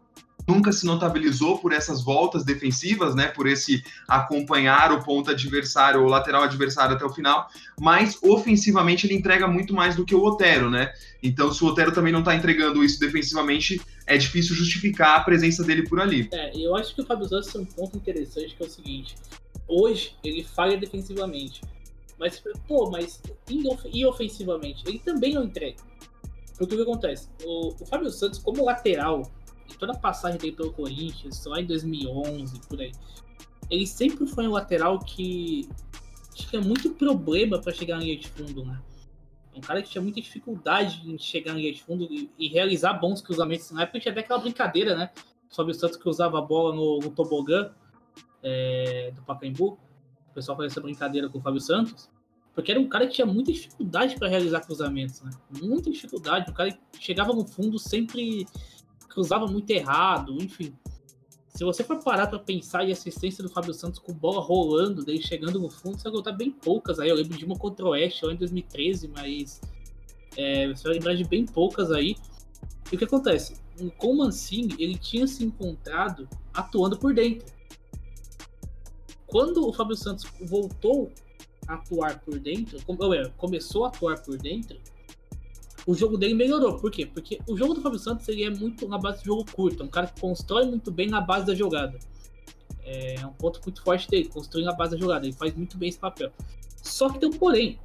nunca se notabilizou por essas voltas defensivas, né, por esse acompanhar o ponto adversário ou lateral adversário até o final, mas ofensivamente ele entrega muito mais do que o Otero, né? Então, se o Otero também não está entregando isso defensivamente, é difícil justificar a presença dele por ali. É, eu acho que o Fábio Santos tem um ponto interessante que é o seguinte: hoje ele falha defensivamente, mas pô, mas e ofensivamente ele também não entrega. Porque o que acontece? O, o Fábio Santos, como lateral, toda a passagem dele pelo Corinthians, lá em 2011, por aí, ele sempre foi um lateral que tinha muito problema para chegar na linha de fundo, né? Um cara que tinha muita dificuldade em chegar na linha de fundo e, e realizar bons cruzamentos. Na época tinha até aquela brincadeira, né? Sobre o Santos que usava a bola no, no tobogã é, do Pacaembu. O pessoal fazia essa brincadeira com o Fábio Santos. Porque era um cara que tinha muita dificuldade para realizar cruzamentos, né? Muita dificuldade. Um cara que chegava no fundo sempre cruzava muito errado, enfim. Se você for parar para pensar em assistência do Fábio Santos com bola rolando, dele chegando no fundo, você vai contar bem poucas aí. Eu lembro de uma contra o Oeste lá em 2013, mas é, você vai lembrar de bem poucas aí. E o que acontece? Com o Mancini, ele tinha se encontrado atuando por dentro. Quando o Fábio Santos voltou a atuar por dentro, começou a atuar por dentro, o jogo dele melhorou. Por quê? Porque o jogo do Fábio Santos ele é muito na base de jogo curto. É um cara que constrói muito bem na base da jogada. É um ponto muito forte dele, construir na base da jogada. Ele faz muito bem esse papel. Só que tem um porém.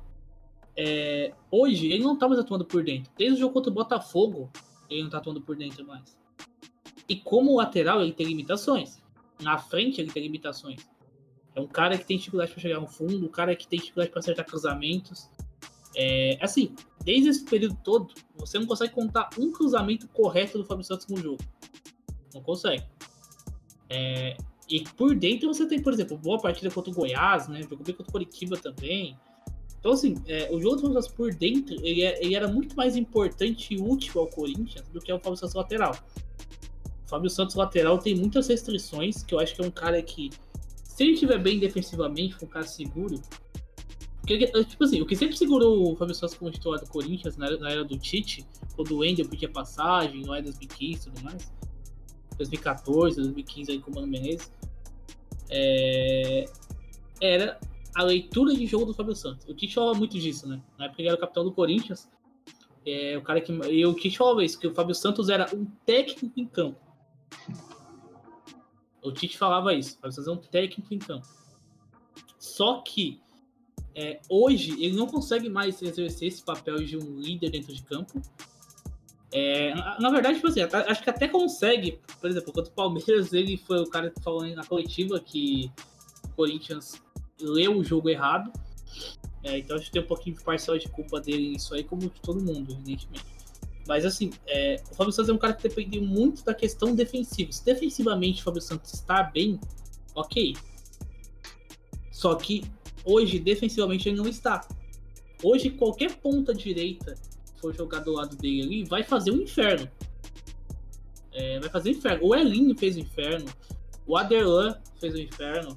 É, hoje ele não tá mais atuando por dentro. Desde o jogo contra o Botafogo, ele não tá atuando por dentro mais. E como lateral, ele tem limitações. Na frente, ele tem limitações. É um cara que tem dificuldade para chegar no fundo, um cara que tem dificuldade para acertar cruzamentos. É, assim, desde esse período todo, você não consegue contar um cruzamento correto do Fábio Santos no jogo. Não consegue. É, e por dentro você tem, por exemplo, boa partida contra o Goiás, né? Jogou bem contra o Curitiba também. Então, assim, é, o jogo do Fábio Santos por dentro, ele, é, ele, era muito mais importante e útil ao Corinthians do que o Fábio Santos lateral. O Fábio Santos lateral tem muitas restrições, que eu acho que é um cara que, se ele estiver bem defensivamente, for um cara seguro, tipo assim, o que sempre segurou o Fábio Santos como titular do Corinthians na era, na era do Tite, quando o Wendel pedia passagem, não é 2015 e tudo mais, 2014, 2015 aí com o Mano Menezes, é... era a leitura de jogo do Fábio Santos. O Tite falava muito disso, né? Na época ele era o capitão do Corinthians, é, o cara que. E o Tite falava isso, que o Fábio Santos era um técnico em campo. O Tite falava isso, o Fábio Santos é um técnico em campo. Só que é, hoje ele não consegue mais exercer esse papel de um líder dentro de campo. É, na verdade, tipo assim, acho que até consegue. Por exemplo, contra o Palmeiras, ele foi o cara que falou na coletiva que o Corinthians leu o jogo errado. É, então acho que tem um pouquinho de parcela de culpa dele nisso aí, como de todo mundo, evidentemente. Mas assim, é, o Fábio Santos é um cara que depende muito da questão defensiva. Se defensivamente o Fábio Santos está bem, ok. Só que Hoje, defensivamente, ele não está. Hoje, qualquer ponta direita for jogar do lado dele ali, vai fazer um inferno. É, vai fazer um inferno. O Elinho fez o inferno. O Aderlan fez o inferno.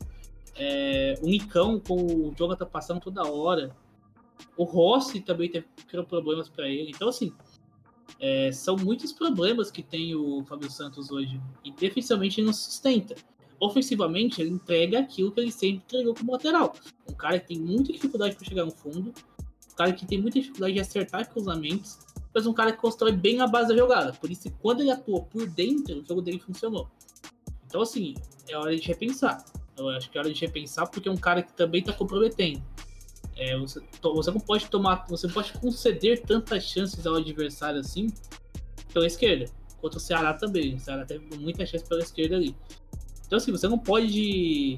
É, o Nicão, com o Jonathan passando toda hora. O Rossi também teve problemas para ele. Então, assim, é, são muitos problemas que tem o Fábio Santos hoje. E defensivamente ele não sustenta ofensivamente, ele entrega aquilo que ele sempre entregou como lateral. Um cara que tem muita dificuldade para chegar no fundo, um cara que tem muita dificuldade de acertar cruzamentos, mas um cara que constrói bem a base da jogada. Por isso, quando ele atua por dentro, o jogo dele funcionou. Então, assim, é hora de repensar. Eu acho que é hora de repensar, porque é um cara que também está comprometendo. É, você, você não pode tomar, você pode conceder tantas chances ao adversário assim pela esquerda. Contra o Ceará também. O Ceará teve muita chance pela esquerda ali. Então, assim, você não pode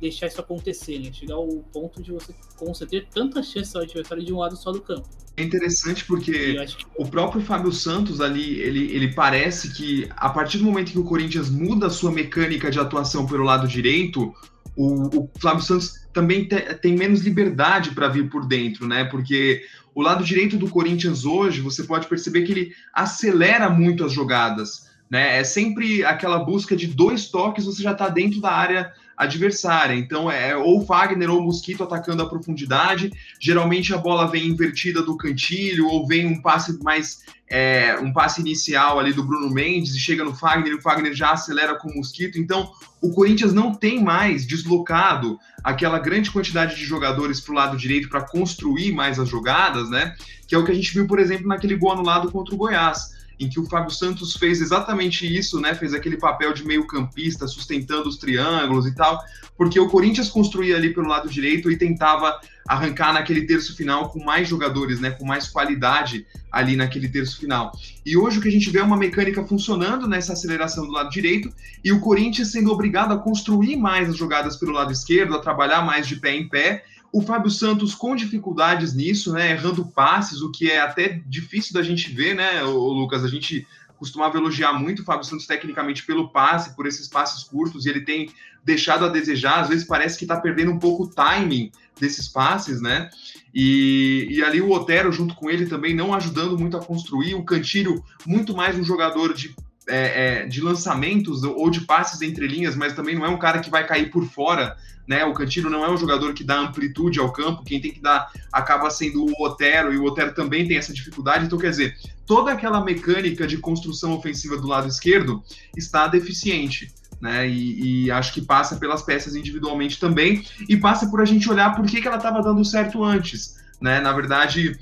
deixar isso acontecer, né? Chegar ao ponto de você conceder tantas chances ao adversário de um lado só do campo. É interessante porque que... o próprio Fábio Santos ali, ele, ele parece que a partir do momento que o Corinthians muda a sua mecânica de atuação pelo lado direito, o, o Flávio Santos também te, tem menos liberdade para vir por dentro, né? Porque o lado direito do Corinthians hoje, você pode perceber que ele acelera muito as jogadas, né? É sempre aquela busca de dois toques, você já está dentro da área adversária. Então é ou Wagner ou Mosquito atacando a profundidade. Geralmente a bola vem invertida do cantilho ou vem um passe mais é, um passe inicial ali do Bruno Mendes e chega no Fagner e o Fagner já acelera com o Mosquito. Então o Corinthians não tem mais deslocado aquela grande quantidade de jogadores para o lado direito para construir mais as jogadas, né? Que é o que a gente viu, por exemplo, naquele gol anulado contra o Goiás em que o Fábio Santos fez exatamente isso, né? Fez aquele papel de meio-campista, sustentando os triângulos e tal, porque o Corinthians construía ali pelo lado direito e tentava arrancar naquele terço final com mais jogadores, né? Com mais qualidade ali naquele terço final. E hoje o que a gente vê é uma mecânica funcionando nessa aceleração do lado direito e o Corinthians sendo obrigado a construir mais as jogadas pelo lado esquerdo, a trabalhar mais de pé em pé o Fábio Santos com dificuldades nisso, né? Errando passes, o que é até difícil da gente ver, né, o Lucas? A gente costumava elogiar muito o Fábio Santos tecnicamente pelo passe, por esses passes curtos, e ele tem deixado a desejar. Às vezes parece que está perdendo um pouco o timing desses passes, né? E, e ali o Otero, junto com ele, também não ajudando muito a construir. O Cantilho, muito mais um jogador de é, é, de lançamentos ou de passes entre linhas, mas também não é um cara que vai cair por fora, né? O Cantino não é um jogador que dá amplitude ao campo, quem tem que dar acaba sendo o Otero, e o Otero também tem essa dificuldade. Então, quer dizer, toda aquela mecânica de construção ofensiva do lado esquerdo está deficiente. Né, e, e, acho que passa pelas peças individualmente também, e passa por a gente olhar por que, que ela estava dando certo antes. Né? Na verdade,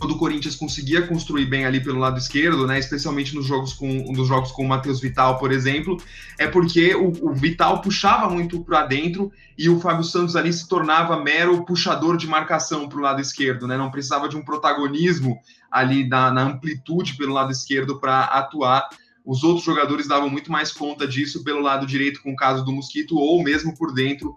quando o Corinthians conseguia construir bem ali pelo lado esquerdo, né, especialmente nos jogos com dos jogos com o Matheus Vital, por exemplo, é porque o, o Vital puxava muito para dentro e o Fábio Santos ali se tornava mero puxador de marcação para o lado esquerdo, né, não precisava de um protagonismo ali na, na amplitude pelo lado esquerdo para atuar. Os outros jogadores davam muito mais conta disso pelo lado direito, com o caso do Mosquito, ou mesmo por dentro,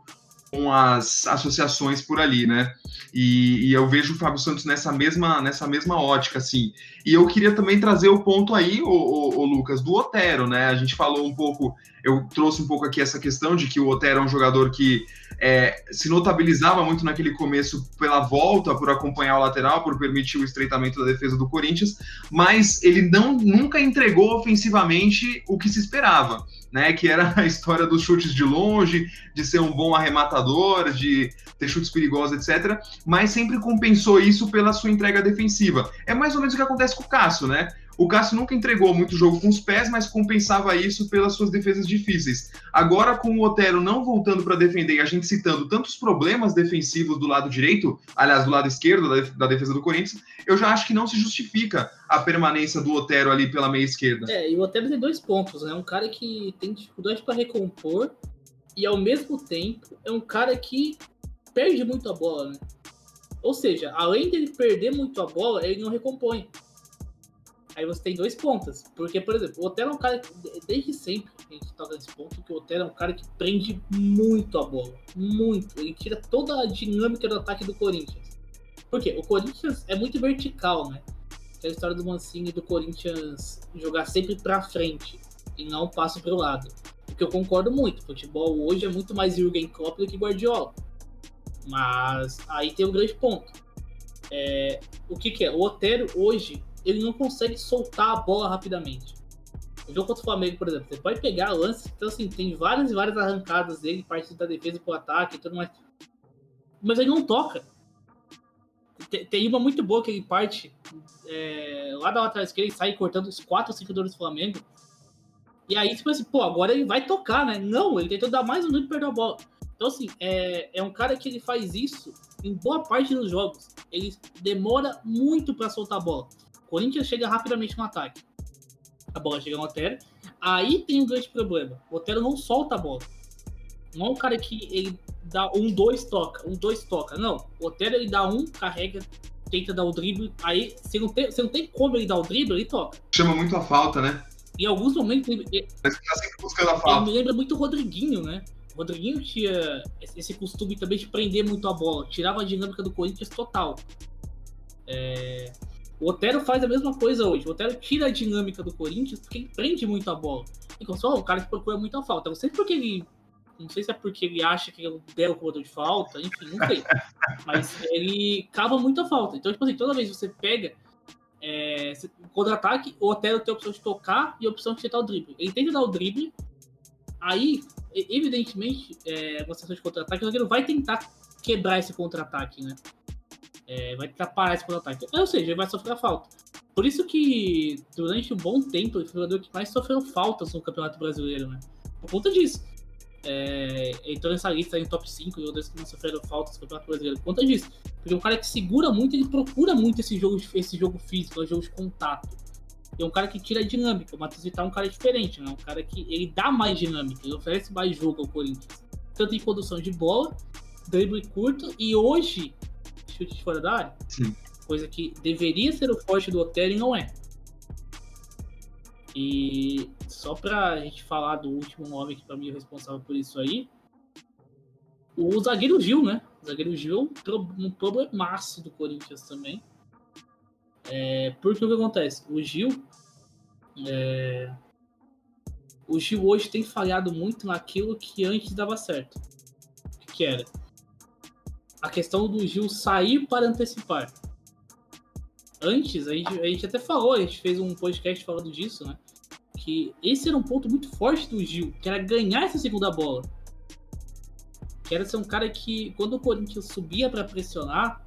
com as associações por ali, né? E, e, eu vejo o Fábio Santos nessa mesma, nessa mesma ótica, assim. E eu queria também trazer o ponto aí, o, o, o, Lucas, do Otero, né? A gente falou um pouco, eu trouxe um pouco aqui essa questão de que o Otero é um jogador que é, se notabilizava muito naquele começo pela volta, por acompanhar o lateral, por permitir o estreitamento da defesa do Corinthians, mas ele não nunca entregou ofensivamente o que se esperava, né? Que era a história dos chutes de longe, de ser um bom arrematador, de ter chutes perigosos, etc. Mas sempre compensou isso pela sua entrega defensiva. É mais ou menos o que acontece com o Cássio, né? O Cássio nunca entregou muito jogo com os pés, mas compensava isso pelas suas defesas difíceis. Agora, com o Otero não voltando para defender e a gente citando tantos problemas defensivos do lado direito, aliás, do lado esquerdo da defesa do Corinthians, eu já acho que não se justifica a permanência do Otero ali pela meia esquerda. É, e o Otero tem dois pontos, né? Um cara que tem dificuldade para recompor e, ao mesmo tempo, é um cara que perde muito a bola, né? Ou seja, além dele perder muito a bola, ele não recompõe. Aí você tem dois pontos. Porque, por exemplo, o Otero é um cara que, desde sempre, a gente tá nesse ponto, que o Otero é um cara que prende muito a bola. Muito. Ele tira toda a dinâmica do ataque do Corinthians. Por quê? O Corinthians é muito vertical, né? É a história do Mancini do Corinthians jogar sempre pra frente e não passo pro lado. O que eu concordo muito. O futebol hoje é muito mais Jürgen Klopp do que Guardiola. Mas aí tem um grande ponto. É, o que, que é? O Otero hoje ele não consegue soltar a bola rapidamente. O jogo contra o Flamengo, por exemplo, você pode pegar lances, então assim, tem várias e várias arrancadas dele, partindo da defesa pro ataque e tudo mais. Mas ele não toca. Tem, uma muito boa que ele parte é, lá da lateral esquerda e sai cortando os quatro ou cinco do Flamengo. E aí, tipo assim, pô, agora ele vai tocar, né? Não, ele tentou dar mais um minuto e perdeu a bola. Então, assim, é, é um cara que ele faz isso em boa parte dos jogos. Ele demora muito para soltar a bola. O Corinthians chega rapidamente no ataque. A bola chega no Otero. Aí tem um grande problema. O Otero não solta a bola. Não é um cara que ele dá um, dois, toca, um, dois, toca. Não. O Otero ele dá um, carrega, tenta dar o drible. Aí, se não tem, se não tem como ele dar o drible, ele toca. Chama muito a falta, né? Em alguns momentos. Ele, Mas tá sempre buscando a falta. Ele me lembra muito o Rodriguinho, né? O Rodriguinho tinha esse costume também de prender muito a bola, tirava a dinâmica do Corinthians total. É... O Otero faz a mesma coisa hoje. O Otero tira a dinâmica do Corinthians porque ele prende muito a bola. Então, só o cara que procura muito a falta. Não sei porque ele. Não sei se é porque ele acha que ele der o cobrador de falta, enfim, não sei. Mas ele cava muito a falta. Então, tipo assim, toda vez que você pega é, contra-ataque, o Otero tem a opção de tocar e a opção de tentar o drible. Ele tenta dar o drible, aí, evidentemente, é, uma situação de contra-ataque, o zagueiro vai tentar quebrar esse contra-ataque, né? É, vai parar esse contra-ataque. Ou seja, ele vai sofrer a falta. Por isso que, durante um bom tempo, ele foi o jogador que mais sofreu faltas no Campeonato Brasileiro, né? Por conta disso. É, entrou nessa lista em top 5 jogadores que não sofreram faltas no Campeonato Brasileiro. Por conta disso. Porque é um cara que segura muito, ele procura muito esse jogo, esse jogo físico, esse jogo de contato. É um cara que tira a dinâmica. O Matheus Vital é um cara diferente, né? Um cara que ele dá mais dinâmica, ele oferece mais jogo ao Corinthians. Tanto em condução de bola, drible curto, e hoje, chute de fora da área. Sim. Coisa que deveria ser o forte do Otero e não é. E só pra gente falar do último nome que pra mim é responsável por isso aí, o zagueiro Gil, né? O zagueiro Gil é um problemaço do Corinthians também. É, porque o que acontece? O Gil. É, o Gil hoje tem falhado muito naquilo que antes dava certo. O que era? A questão do Gil sair para antecipar. Antes, a gente, a gente até falou, a gente fez um podcast falando disso, né? Que esse era um ponto muito forte do Gil, que era ganhar essa segunda bola. Que era ser um cara que, quando o Corinthians subia para pressionar,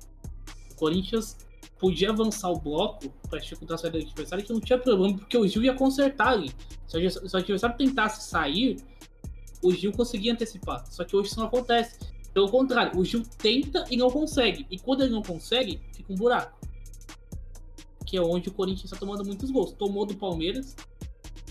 o Corinthians podia avançar o bloco para dificultar a saída do adversário, que não tinha problema, porque o Gil ia consertar ali. Se o adversário tentasse sair, o Gil conseguia antecipar. Só que hoje isso não acontece. Pelo contrário, o Gil tenta e não consegue. E quando ele não consegue, fica um buraco. Que é onde o Corinthians está tomando muitos gols. Tomou do Palmeiras,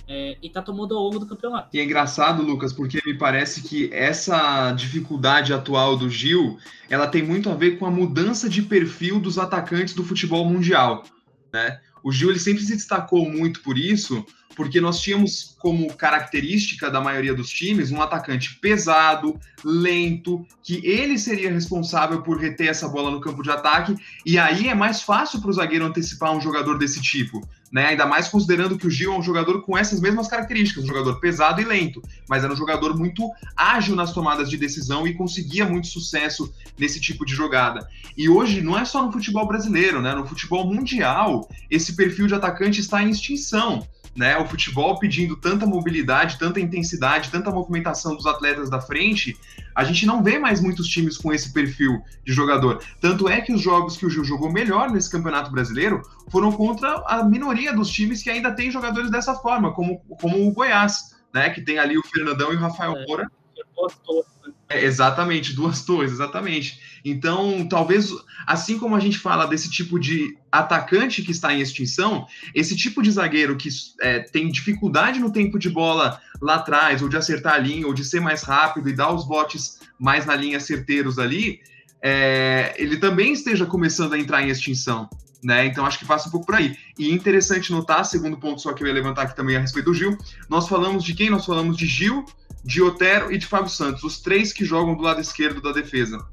é, e tá tomando ao longo do campeonato. E é engraçado, Lucas, porque me parece que essa dificuldade atual do Gil, ela tem muito a ver com a mudança de perfil dos atacantes do futebol mundial, né? O Gil ele sempre se destacou muito por isso, porque nós tínhamos como característica da maioria dos times um atacante pesado, lento, que ele seria responsável por reter essa bola no campo de ataque, e aí é mais fácil para o zagueiro antecipar um jogador desse tipo né? Ainda mais considerando que o Gil é um jogador com essas mesmas características, um jogador pesado e lento, mas era um jogador muito ágil nas tomadas de decisão e conseguia muito sucesso nesse tipo de jogada. E hoje não é só no futebol brasileiro, né? No futebol mundial, esse perfil de atacante está em extinção né? O futebol pedindo tanta mobilidade, tanta intensidade, tanta movimentação dos atletas da frente, a gente não vê mais muitos times com esse perfil de jogador. Tanto é que os jogos que o Gil jogou melhor nesse Campeonato Brasileiro foram contra a minoria dos times que ainda tem jogadores dessa forma, como, como o Goiás, né? Que tem ali o Fernandão e o Rafael é, Moura. É, exatamente, duas torres, exatamente. Então, talvez, assim como a gente fala desse tipo de atacante que está em extinção, esse tipo de zagueiro que é, tem dificuldade no tempo de bola lá atrás, ou de acertar a linha, ou de ser mais rápido e dar os botes mais na linha certeiros ali, é, ele também esteja começando a entrar em extinção. Né? Então acho que passa um pouco por aí. E interessante notar, segundo ponto só que eu ia levantar aqui também a respeito do Gil, nós falamos de quem? Nós falamos de Gil, de Otero e de Fábio Santos, os três que jogam do lado esquerdo da defesa.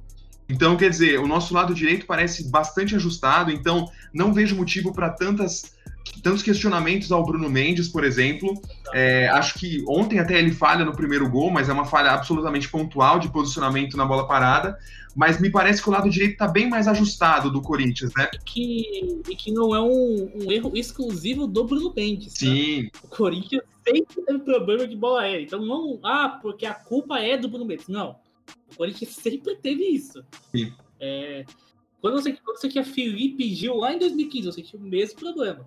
Então, quer dizer, o nosso lado direito parece bastante ajustado, então não vejo motivo para tantas tantos questionamentos ao Bruno Mendes, por exemplo. É, acho que ontem até ele falha no primeiro gol, mas é uma falha absolutamente pontual de posicionamento na bola parada. Mas me parece que o lado direito está bem mais ajustado do Corinthians, né? E que, e que não é um, um erro exclusivo do Bruno Mendes. Tá? Sim. Né? O Corinthians sempre teve problema de bola aérea. Então não, ah, porque a culpa é do Bruno Mendes. Não. O Corinthians sempre teve isso. Sim. É, quando, você, quando você tinha Felipe Gil lá em 2015, você tinha o mesmo problema.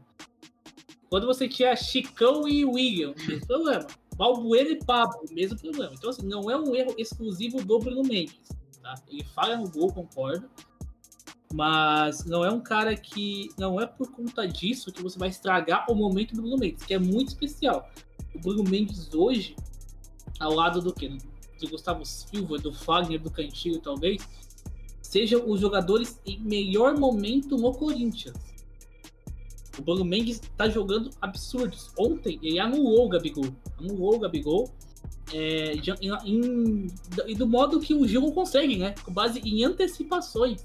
Quando você tinha Chicão e William, mesmo problema. Balbuena e Pablo, mesmo problema. Então, assim, não é um erro exclusivo do Bruno Mendes. Tá? Ele falha no gol, concordo. Mas não é um cara que. Não é por conta disso que você vai estragar o momento do Bruno Mendes, que é muito especial. O Bruno Mendes hoje, ao lado do quê? do Gustavo Silva, do Fagner, do Cantilho, talvez, sejam os jogadores em melhor momento no Corinthians. O Bruno Mendes tá jogando absurdos. Ontem ele anulou o Gabigol. Anulou o Gabigol. É, e do modo que o Gil consegue, né? Com base em antecipações.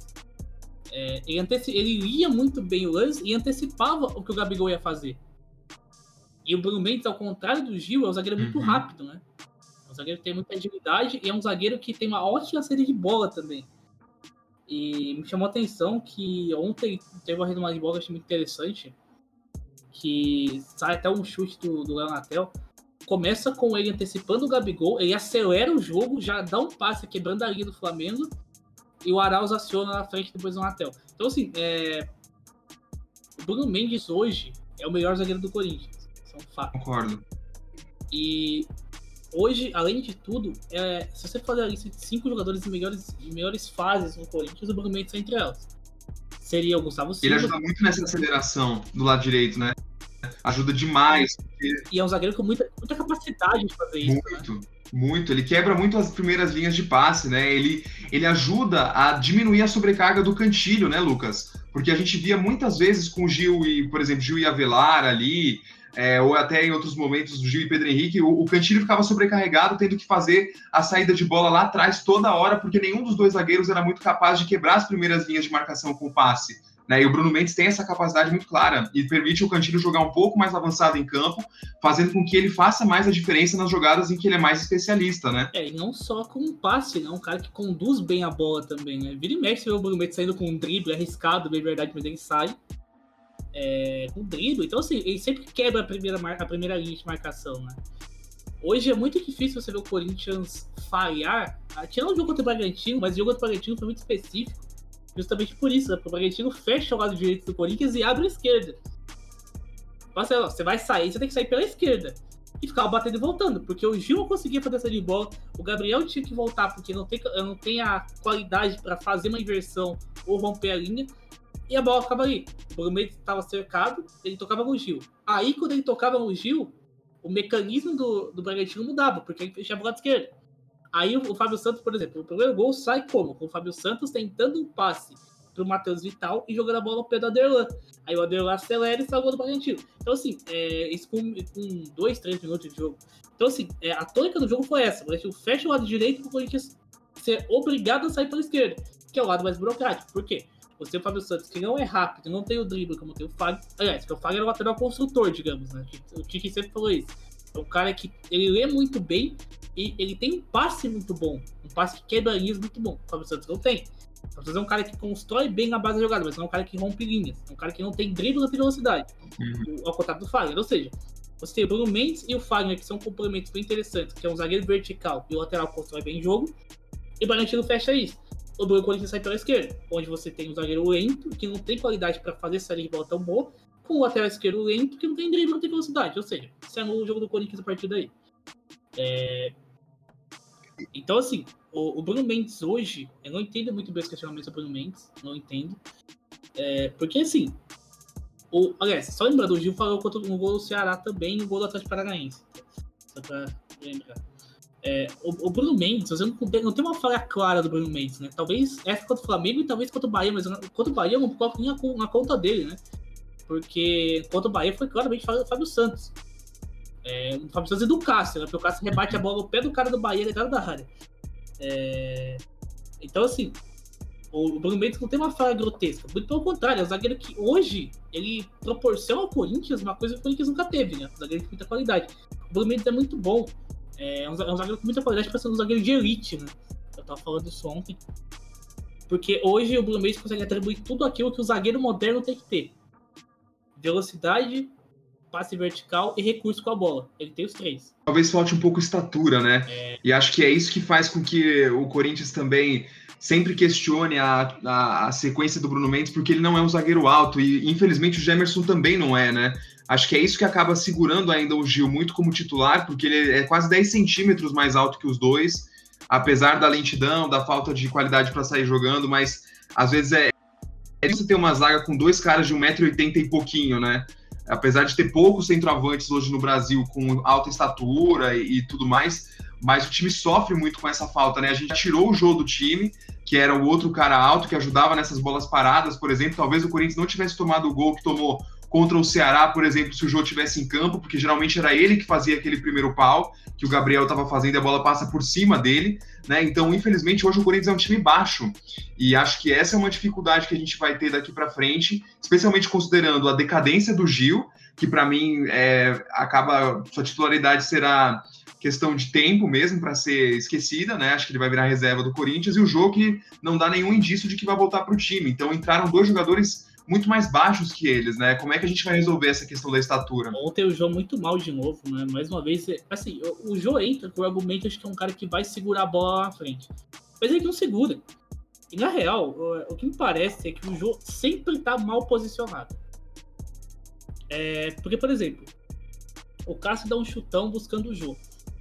É, ele, anteci ele lia muito bem o lance e antecipava o que o Gabigol ia fazer. E o Bruno Mendes, ao contrário do Gil, é um zagueiro muito uhum. rápido, né? É um zagueiro que tem muita agilidade e é um zagueiro que tem uma ótima saída de bola também. E me chamou a atenção que ontem teve uma rede de bola que eu achei muito interessante. Que sai até um chute do, do Leonatel. Começa com ele antecipando o Gabigol, ele acelera o jogo, já dá um passe quebrando a linha do Flamengo. E o Arauz aciona na frente depois do Leonatel. Então, assim, é... o Bruno Mendes hoje é o melhor zagueiro do Corinthians. Isso é um fato. Concordo. E hoje, além de tudo, é, se você fazer a lista de cinco jogadores em melhores, em melhores fases no Corinthians, o Bruno é entre elas. Seria o Gustavo Silva. Ele ajuda muito nessa aceleração do lado direito, né? Ajuda demais. Porque... E é um zagueiro com muita, muita capacidade de fazer isso. Muito. Né? Muito, ele quebra muito as primeiras linhas de passe, né? Ele, ele ajuda a diminuir a sobrecarga do cantilho, né, Lucas? Porque a gente via muitas vezes com o Gil e, por exemplo, Gil e Avelar ali, é, ou até em outros momentos do Gil e Pedro Henrique, o, o Cantilho ficava sobrecarregado, tendo que fazer a saída de bola lá atrás toda hora, porque nenhum dos dois zagueiros era muito capaz de quebrar as primeiras linhas de marcação com o passe. Né? E o Bruno Mendes tem essa capacidade muito clara e permite o Cantilho jogar um pouco mais avançado em campo, fazendo com que ele faça mais a diferença nas jogadas em que ele é mais especialista, né? É, e não só com um passe, né? Um cara que conduz bem a bola também, né? Vira e mexe o Bruno Mendes saindo com um drible arriscado, bem verdade, mas ele sai é, com drible. Então, assim, ele sempre quebra a primeira, a primeira linha de marcação, né? Hoje é muito difícil você ver o Corinthians falhar. Tirar o jogo contra o Bragantino, mas o jogo contra o Bragantino foi muito específico. Justamente por isso, né? Porque o Bragantino fecha o lado direito do Corinthians e abre a esquerda. Você, você vai sair, você tem que sair pela esquerda. E ficava batendo e voltando. Porque o Gil não conseguia fazer essa de bola. O Gabriel tinha que voltar porque não tem, não tem a qualidade para fazer uma inversão ou romper a linha e a bola ficava ali. O Mendes estava cercado, ele tocava no Gil. Aí, quando ele tocava no Gil, o mecanismo do, do Bragantino mudava, porque ele fechava o lado esquerdo. Aí o, o Fábio Santos, por exemplo, o primeiro gol sai como? Com o Fábio Santos tentando um passe pro Matheus Vital e jogando a bola no pé do Aderlan. Aí o Aderlan acelera e o gol do Bragantino. Então, assim, é, isso com, com dois, três minutos de jogo. Então, assim, é, a tônica do jogo foi essa. O Bragantino fecha o lado direito pro Corinthians ser obrigado a sair pela esquerda, que é o lado mais burocrático. Por quê? Você, o Fábio Santos, que não é rápido, não tem o drible como tem o Fábio. Aliás, que o Fábio é o lateral construtor, digamos, né? O Tiki sempre falou isso. É um cara que ele lê muito bem e ele tem um passe muito bom. Um passe que quebra linhas muito bom. O Fábio Santos não tem. O Fábio Santos é um cara que constrói bem a base da jogada, mas não é um cara que rompe linhas. É um cara que não tem drible, tem velocidade. Uhum. Ao contrário do Fagner. Ou seja, você tem o Bruno Mendes e o Fagner, que são complementos bem interessantes, que é um zagueiro vertical e o lateral constrói bem jogo. E o Bragantino fecha isso o do Corinthians sai pela esquerda, onde você tem um zagueiro lento, que não tem qualidade para fazer saída de bola tão boa, com o lateral esquerdo lento, que não tem drible, não tem velocidade. Ou seja, você anula o jogo do Corinthians a partir daí. É... Então, assim, o, o, Bruno Mendes hoje, eu não entendo muito bem os questionamentos do Bruno Mendes, não entendo. É, porque, assim, o, aliás, só lembrando, o Gil falou no gol do Ceará também o gol do Atlético Paranaense. Só pra lembrar. É, o, o, Bruno Mendes, você não, não, tem uma falha clara do Bruno Mendes, né? Talvez essa contra o Flamengo e talvez contra o Bahia, mas contra o Bahia eu não coloco nem na conta dele, né? Porque contra o Bahia foi claramente o Fábio Santos. É, o Fábio Santos e do Cássio, né? Porque o Cássio rebate a bola no pé do cara do Bahia dentro da área. É, então, assim, o Bruno Mendes não tem uma falha grotesca. Muito pelo contrário, é um zagueiro que hoje ele proporciona ao Corinthians uma coisa que o Corinthians nunca teve, né? Um zagueiro de muita qualidade. O Bruno Mendes é muito bom. É um, é um zagueiro com muita qualidade para ser um zagueiro de elite, né? Eu tava falando isso ontem. Porque hoje o Mendes consegue atribuir tudo aquilo que o zagueiro moderno tem que ter: velocidade, passe vertical e recurso com a bola. Ele tem os três. Talvez falte um pouco estatura, né? É... E acho que é isso que faz com que o Corinthians também sempre questione a, a, a, sequência do Bruno Mendes, porque ele não é um zagueiro alto, e infelizmente o Gemerson também não é, né? Acho que é isso que acaba segurando ainda o Gil muito como titular, porque ele é quase 10 centímetros mais alto que os dois, apesar da lentidão, da falta de qualidade para sair jogando, mas às vezes é, é isso ter uma zaga com dois caras de 1,80m e pouquinho, né? Apesar de ter poucos centroavantes hoje no Brasil com alta estatura e, e tudo mais, mas o time sofre muito com essa falta, né? A gente tirou o jogo do time, que era o outro cara alto que ajudava nessas bolas paradas, por exemplo. Talvez o Corinthians não tivesse tomado o gol que tomou contra o Ceará, por exemplo, se o jogo tivesse em campo, porque geralmente era ele que fazia aquele primeiro pau, que o Gabriel estava fazendo e a bola passa por cima dele, né? Então, infelizmente, hoje o Corinthians é um time baixo. E acho que essa é uma dificuldade que a gente vai ter daqui para frente, especialmente considerando a decadência do Gil, que para mim é, acaba sua titularidade será questão de tempo mesmo para ser esquecida, né? Acho que ele vai virar reserva do Corinthians e o jogo que não dá nenhum indício de que vai voltar para o time. Então entraram dois jogadores muito mais baixos que eles, né? Como é que a gente vai resolver essa questão da estatura? Ontem o João muito mal de novo, né? Mais uma vez, assim, o João entra com o argumento de que é um cara que vai segurar a bola lá na frente. Mas ele não segura. E na real, o que me parece é que o João sempre tá mal posicionado. É, porque, por exemplo, o Cássio dá um chutão buscando o Jô.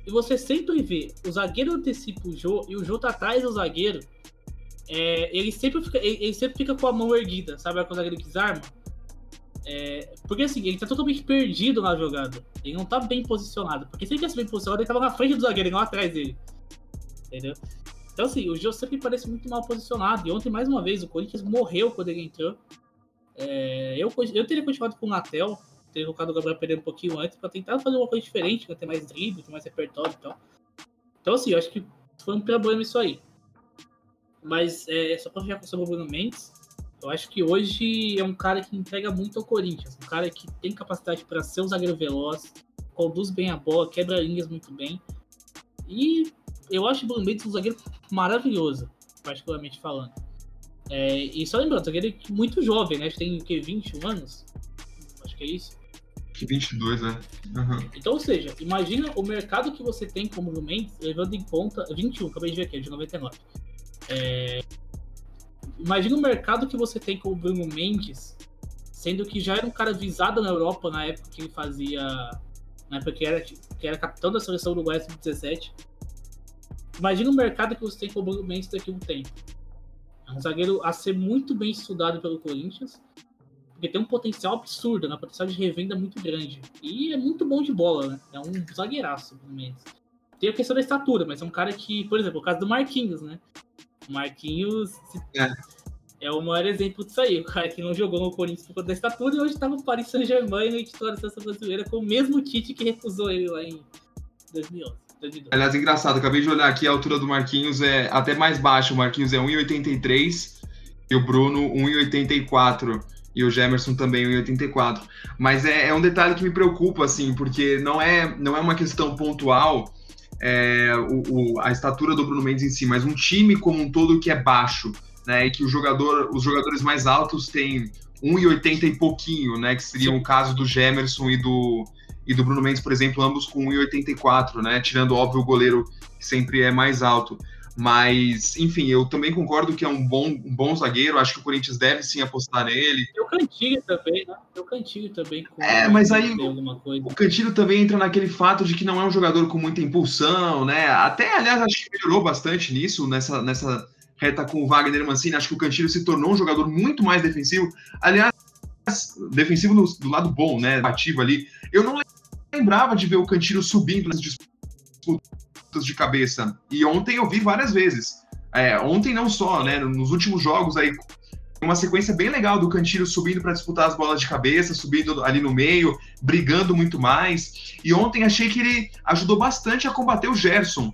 E você sempre vê o zagueiro antecipa o Jô e o Jô tá atrás do zagueiro. É, ele, sempre fica, ele, ele, sempre fica com a mão erguida, sabe? Quando o zagueiro desarma. É, porque assim, ele tá totalmente perdido na jogada. Ele não tá bem posicionado. Porque se ele tivesse bem posicionado, ele tava na frente do zagueiro não atrás dele. Entendeu? Então assim, o Jô sempre parece muito mal posicionado. E ontem, mais uma vez, o Corinthians morreu quando ele entrou. É, eu, eu teria continuado com o Natel, ter colocado o Gabriel Pereira um pouquinho antes para tentar fazer uma coisa diferente, pra ter mais drible, ter mais repertório e tal. Então, assim, eu acho que foi um problema isso aí. Mas é, só para ficar sobre o Bruno Mendes, eu acho que hoje é um cara que entrega muito ao Corinthians. Um cara que tem capacidade para ser um zagueiro veloz, conduz bem a bola, quebra linhas muito bem. E eu acho o Bruno Mendes um zagueiro maravilhoso, particularmente falando. É, e só lembrando, ele é muito jovem, né? Acho que tem o quê? 21 anos? Acho que é isso. Que 22, né? Uhum. Então, ou seja, imagina o mercado que você tem como Mendes, levando em conta. 21, acabei de ver aqui, é de 99. É, imagina o mercado que você tem com o Bruno Mendes, sendo que já era um cara visado na Europa na época que ele fazia. Na época que era, que era capitão da seleção uruguaia sub-17. Imagina o mercado que você tem com o Bruno Mendes daqui a um tempo. É um zagueiro a ser muito bem estudado pelo Corinthians, porque tem um potencial absurdo, né? um potencial de revenda muito grande. E é muito bom de bola, né? É um zagueiraço, pelo menos. Tem a questão da estatura, mas é um cara que, por exemplo, o caso do Marquinhos, né? O Marquinhos é. é o maior exemplo disso aí. O cara que não jogou no Corinthians por conta da estatura e hoje tá no Paris Saint-Germain e titular da seleção brasileira com o mesmo Tite que recusou ele lá em 2011. Aliás, engraçado, acabei de olhar aqui, a altura do Marquinhos é até mais baixa. O Marquinhos é 1,83 e o Bruno 1,84 e o Gemerson também 1,84. Mas é, é, um detalhe que me preocupa, assim, porque não é, não é uma questão pontual é, o, o, a estatura do Bruno Mendes em si, mas um time como um todo que é baixo, né? E que o jogador, os jogadores mais altos têm 1,80 e pouquinho, né? Que seria Sim. o caso do Gemerson e do, e do Bruno Mendes, por exemplo, ambos com 1,84, né? Tirando, óbvio, o goleiro que sempre é mais alto. Mas, enfim, eu também concordo que é um bom, um bom zagueiro. Acho que o Corinthians deve sim apostar nele. E o Cantilho também, né? O Cantilho também. é, mas aí o Cantilho também entra naquele fato de que não é um jogador com muita impulsão, né? Até, aliás, acho que melhorou bastante nisso, nessa, nessa reta com o Wagner Mancini. Acho que o Cantilho se tornou um jogador muito mais defensivo. Aliás, defensivo do, do lado bom, né? Ativo ali. Eu não lembrava de ver o Cantilho subindo nas disputas de cabeça. E ontem eu vi várias vezes. É, ontem não só, né? Nos últimos jogos aí, uma sequência bem legal do Cantilho subindo para disputar as bolas de cabeça, subindo ali no meio, brigando muito mais. E ontem achei que ele ajudou bastante a combater o Gerson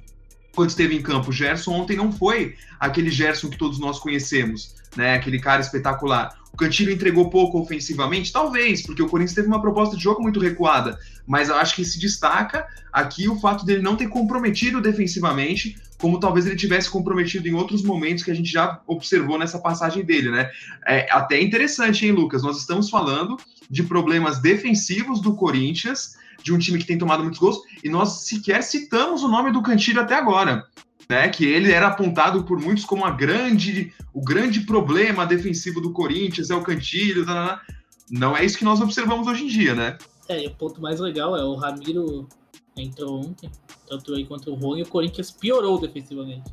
quando esteve em campo. O Gerson ontem não foi aquele Gerson que todos nós conhecemos, né? Aquele cara espetacular. O Cantilho entregou pouco ofensivamente? Talvez, porque o Corinthians teve uma proposta de jogo muito recuada. Mas eu acho que se destaca aqui o fato dele não ter comprometido defensivamente, como talvez ele tivesse comprometido em outros momentos que a gente já observou nessa passagem dele, né? É até interessante, hein, Lucas? Nós estamos falando de problemas defensivos do Corinthians, de um time que tem tomado muitos gols, e nós sequer citamos o nome do Cantilho até agora né, que ele era apontado por muitos como a grande, o grande problema defensivo do Corinthians, é o Cantilho, tá, tá, tá. não é isso que nós observamos hoje em dia, né? É, e o ponto mais legal é o Ramiro entrou ontem, tanto aí quanto o Rony, e o Corinthians piorou defensivamente.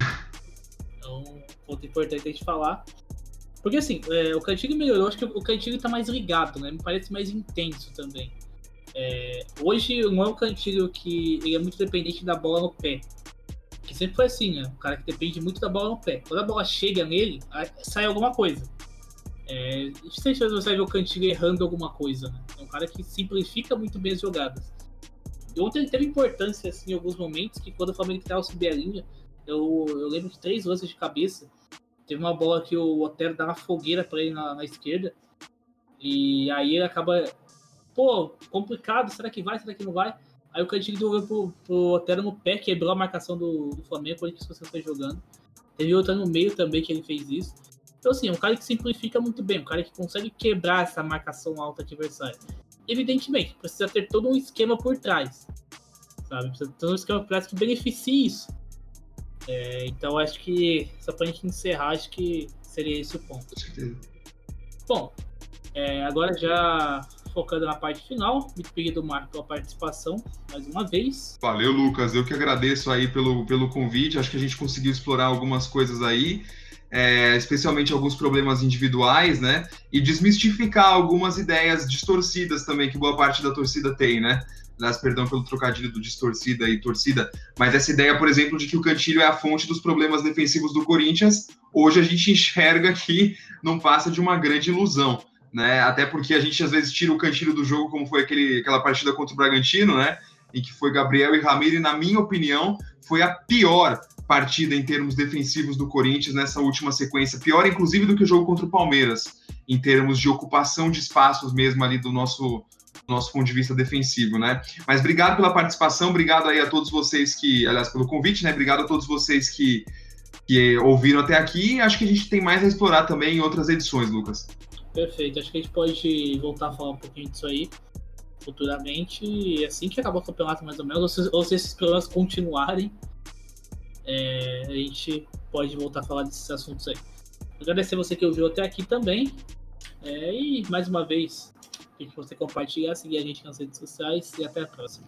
Então, ponto importante a gente falar. Porque assim, é, o Cantilho melhorou, acho que o Cantilho tá mais ligado, né? Me parece mais intenso também. É, hoje não é um cantilho que ele é muito dependente da bola no pé. Que sempre foi assim, né? Um cara que depende muito da bola no pé. Quando a bola chega nele, sai alguma coisa. É, dificilmente você vai ver o cantilho errando alguma coisa, né? É um cara que simplifica muito bem as jogadas. E ontem ele teve importância assim, em alguns momentos, que quando o Flamengo estava subir a linha, eu, eu lembro de três lances de cabeça. Teve uma bola que o Otero dá uma fogueira para ele na, na esquerda. E aí ele acaba pô, complicado, será que vai, será que não vai? Aí o Cantilho devolveu pro, pro Otero no pé, quebrou a marcação do, do Flamengo, quando que você foi jogando. Teve outra no meio também que ele fez isso. Então, assim, é um cara que simplifica muito bem, um cara que consegue quebrar essa marcação alta adversária. Evidentemente, precisa ter todo um esquema por trás, sabe? Precisa ter um esquema por trás que beneficie isso. É, então, acho que, só pra gente encerrar, acho que seria esse o ponto. Bom, é, agora já focando na parte final. Muito obrigado, Marco, pela participação mais uma vez. Valeu, Lucas. Eu que agradeço aí pelo, pelo convite. Acho que a gente conseguiu explorar algumas coisas aí. É, especialmente alguns problemas individuais, né? E desmistificar algumas ideias distorcidas também que boa parte da torcida tem, né? Aliás, perdão pelo trocadilho do distorcida e torcida, mas essa ideia, por exemplo, de que o Cantilho é a fonte dos problemas defensivos do Corinthians, hoje a gente enxerga que não passa de uma grande ilusão né? Até porque a gente às vezes tira o cantilho do jogo, como foi aquele, aquela partida contra o Bragantino, né? Em que foi Gabriel e Ramiro, e na minha opinião, foi a pior partida em termos defensivos do Corinthians nessa última sequência, pior inclusive do que o jogo contra o Palmeiras, em termos de ocupação de espaços mesmo ali do nosso nosso ponto de vista defensivo, né? Mas obrigado pela participação, obrigado aí a todos vocês que, aliás, pelo convite, né? Obrigado a todos vocês que, que ouviram até aqui. Acho que a gente tem mais a explorar também em outras edições, Lucas. Perfeito. Acho que a gente pode voltar a falar um pouquinho disso aí futuramente, assim que acabar o campeonato, mais ou menos, ou se, ou se esses problemas continuarem, é, a gente pode voltar a falar desses assuntos aí. Agradecer você que ouviu até aqui também. É, e mais uma vez, que você compartilhar, seguir a gente nas redes sociais e até a próxima.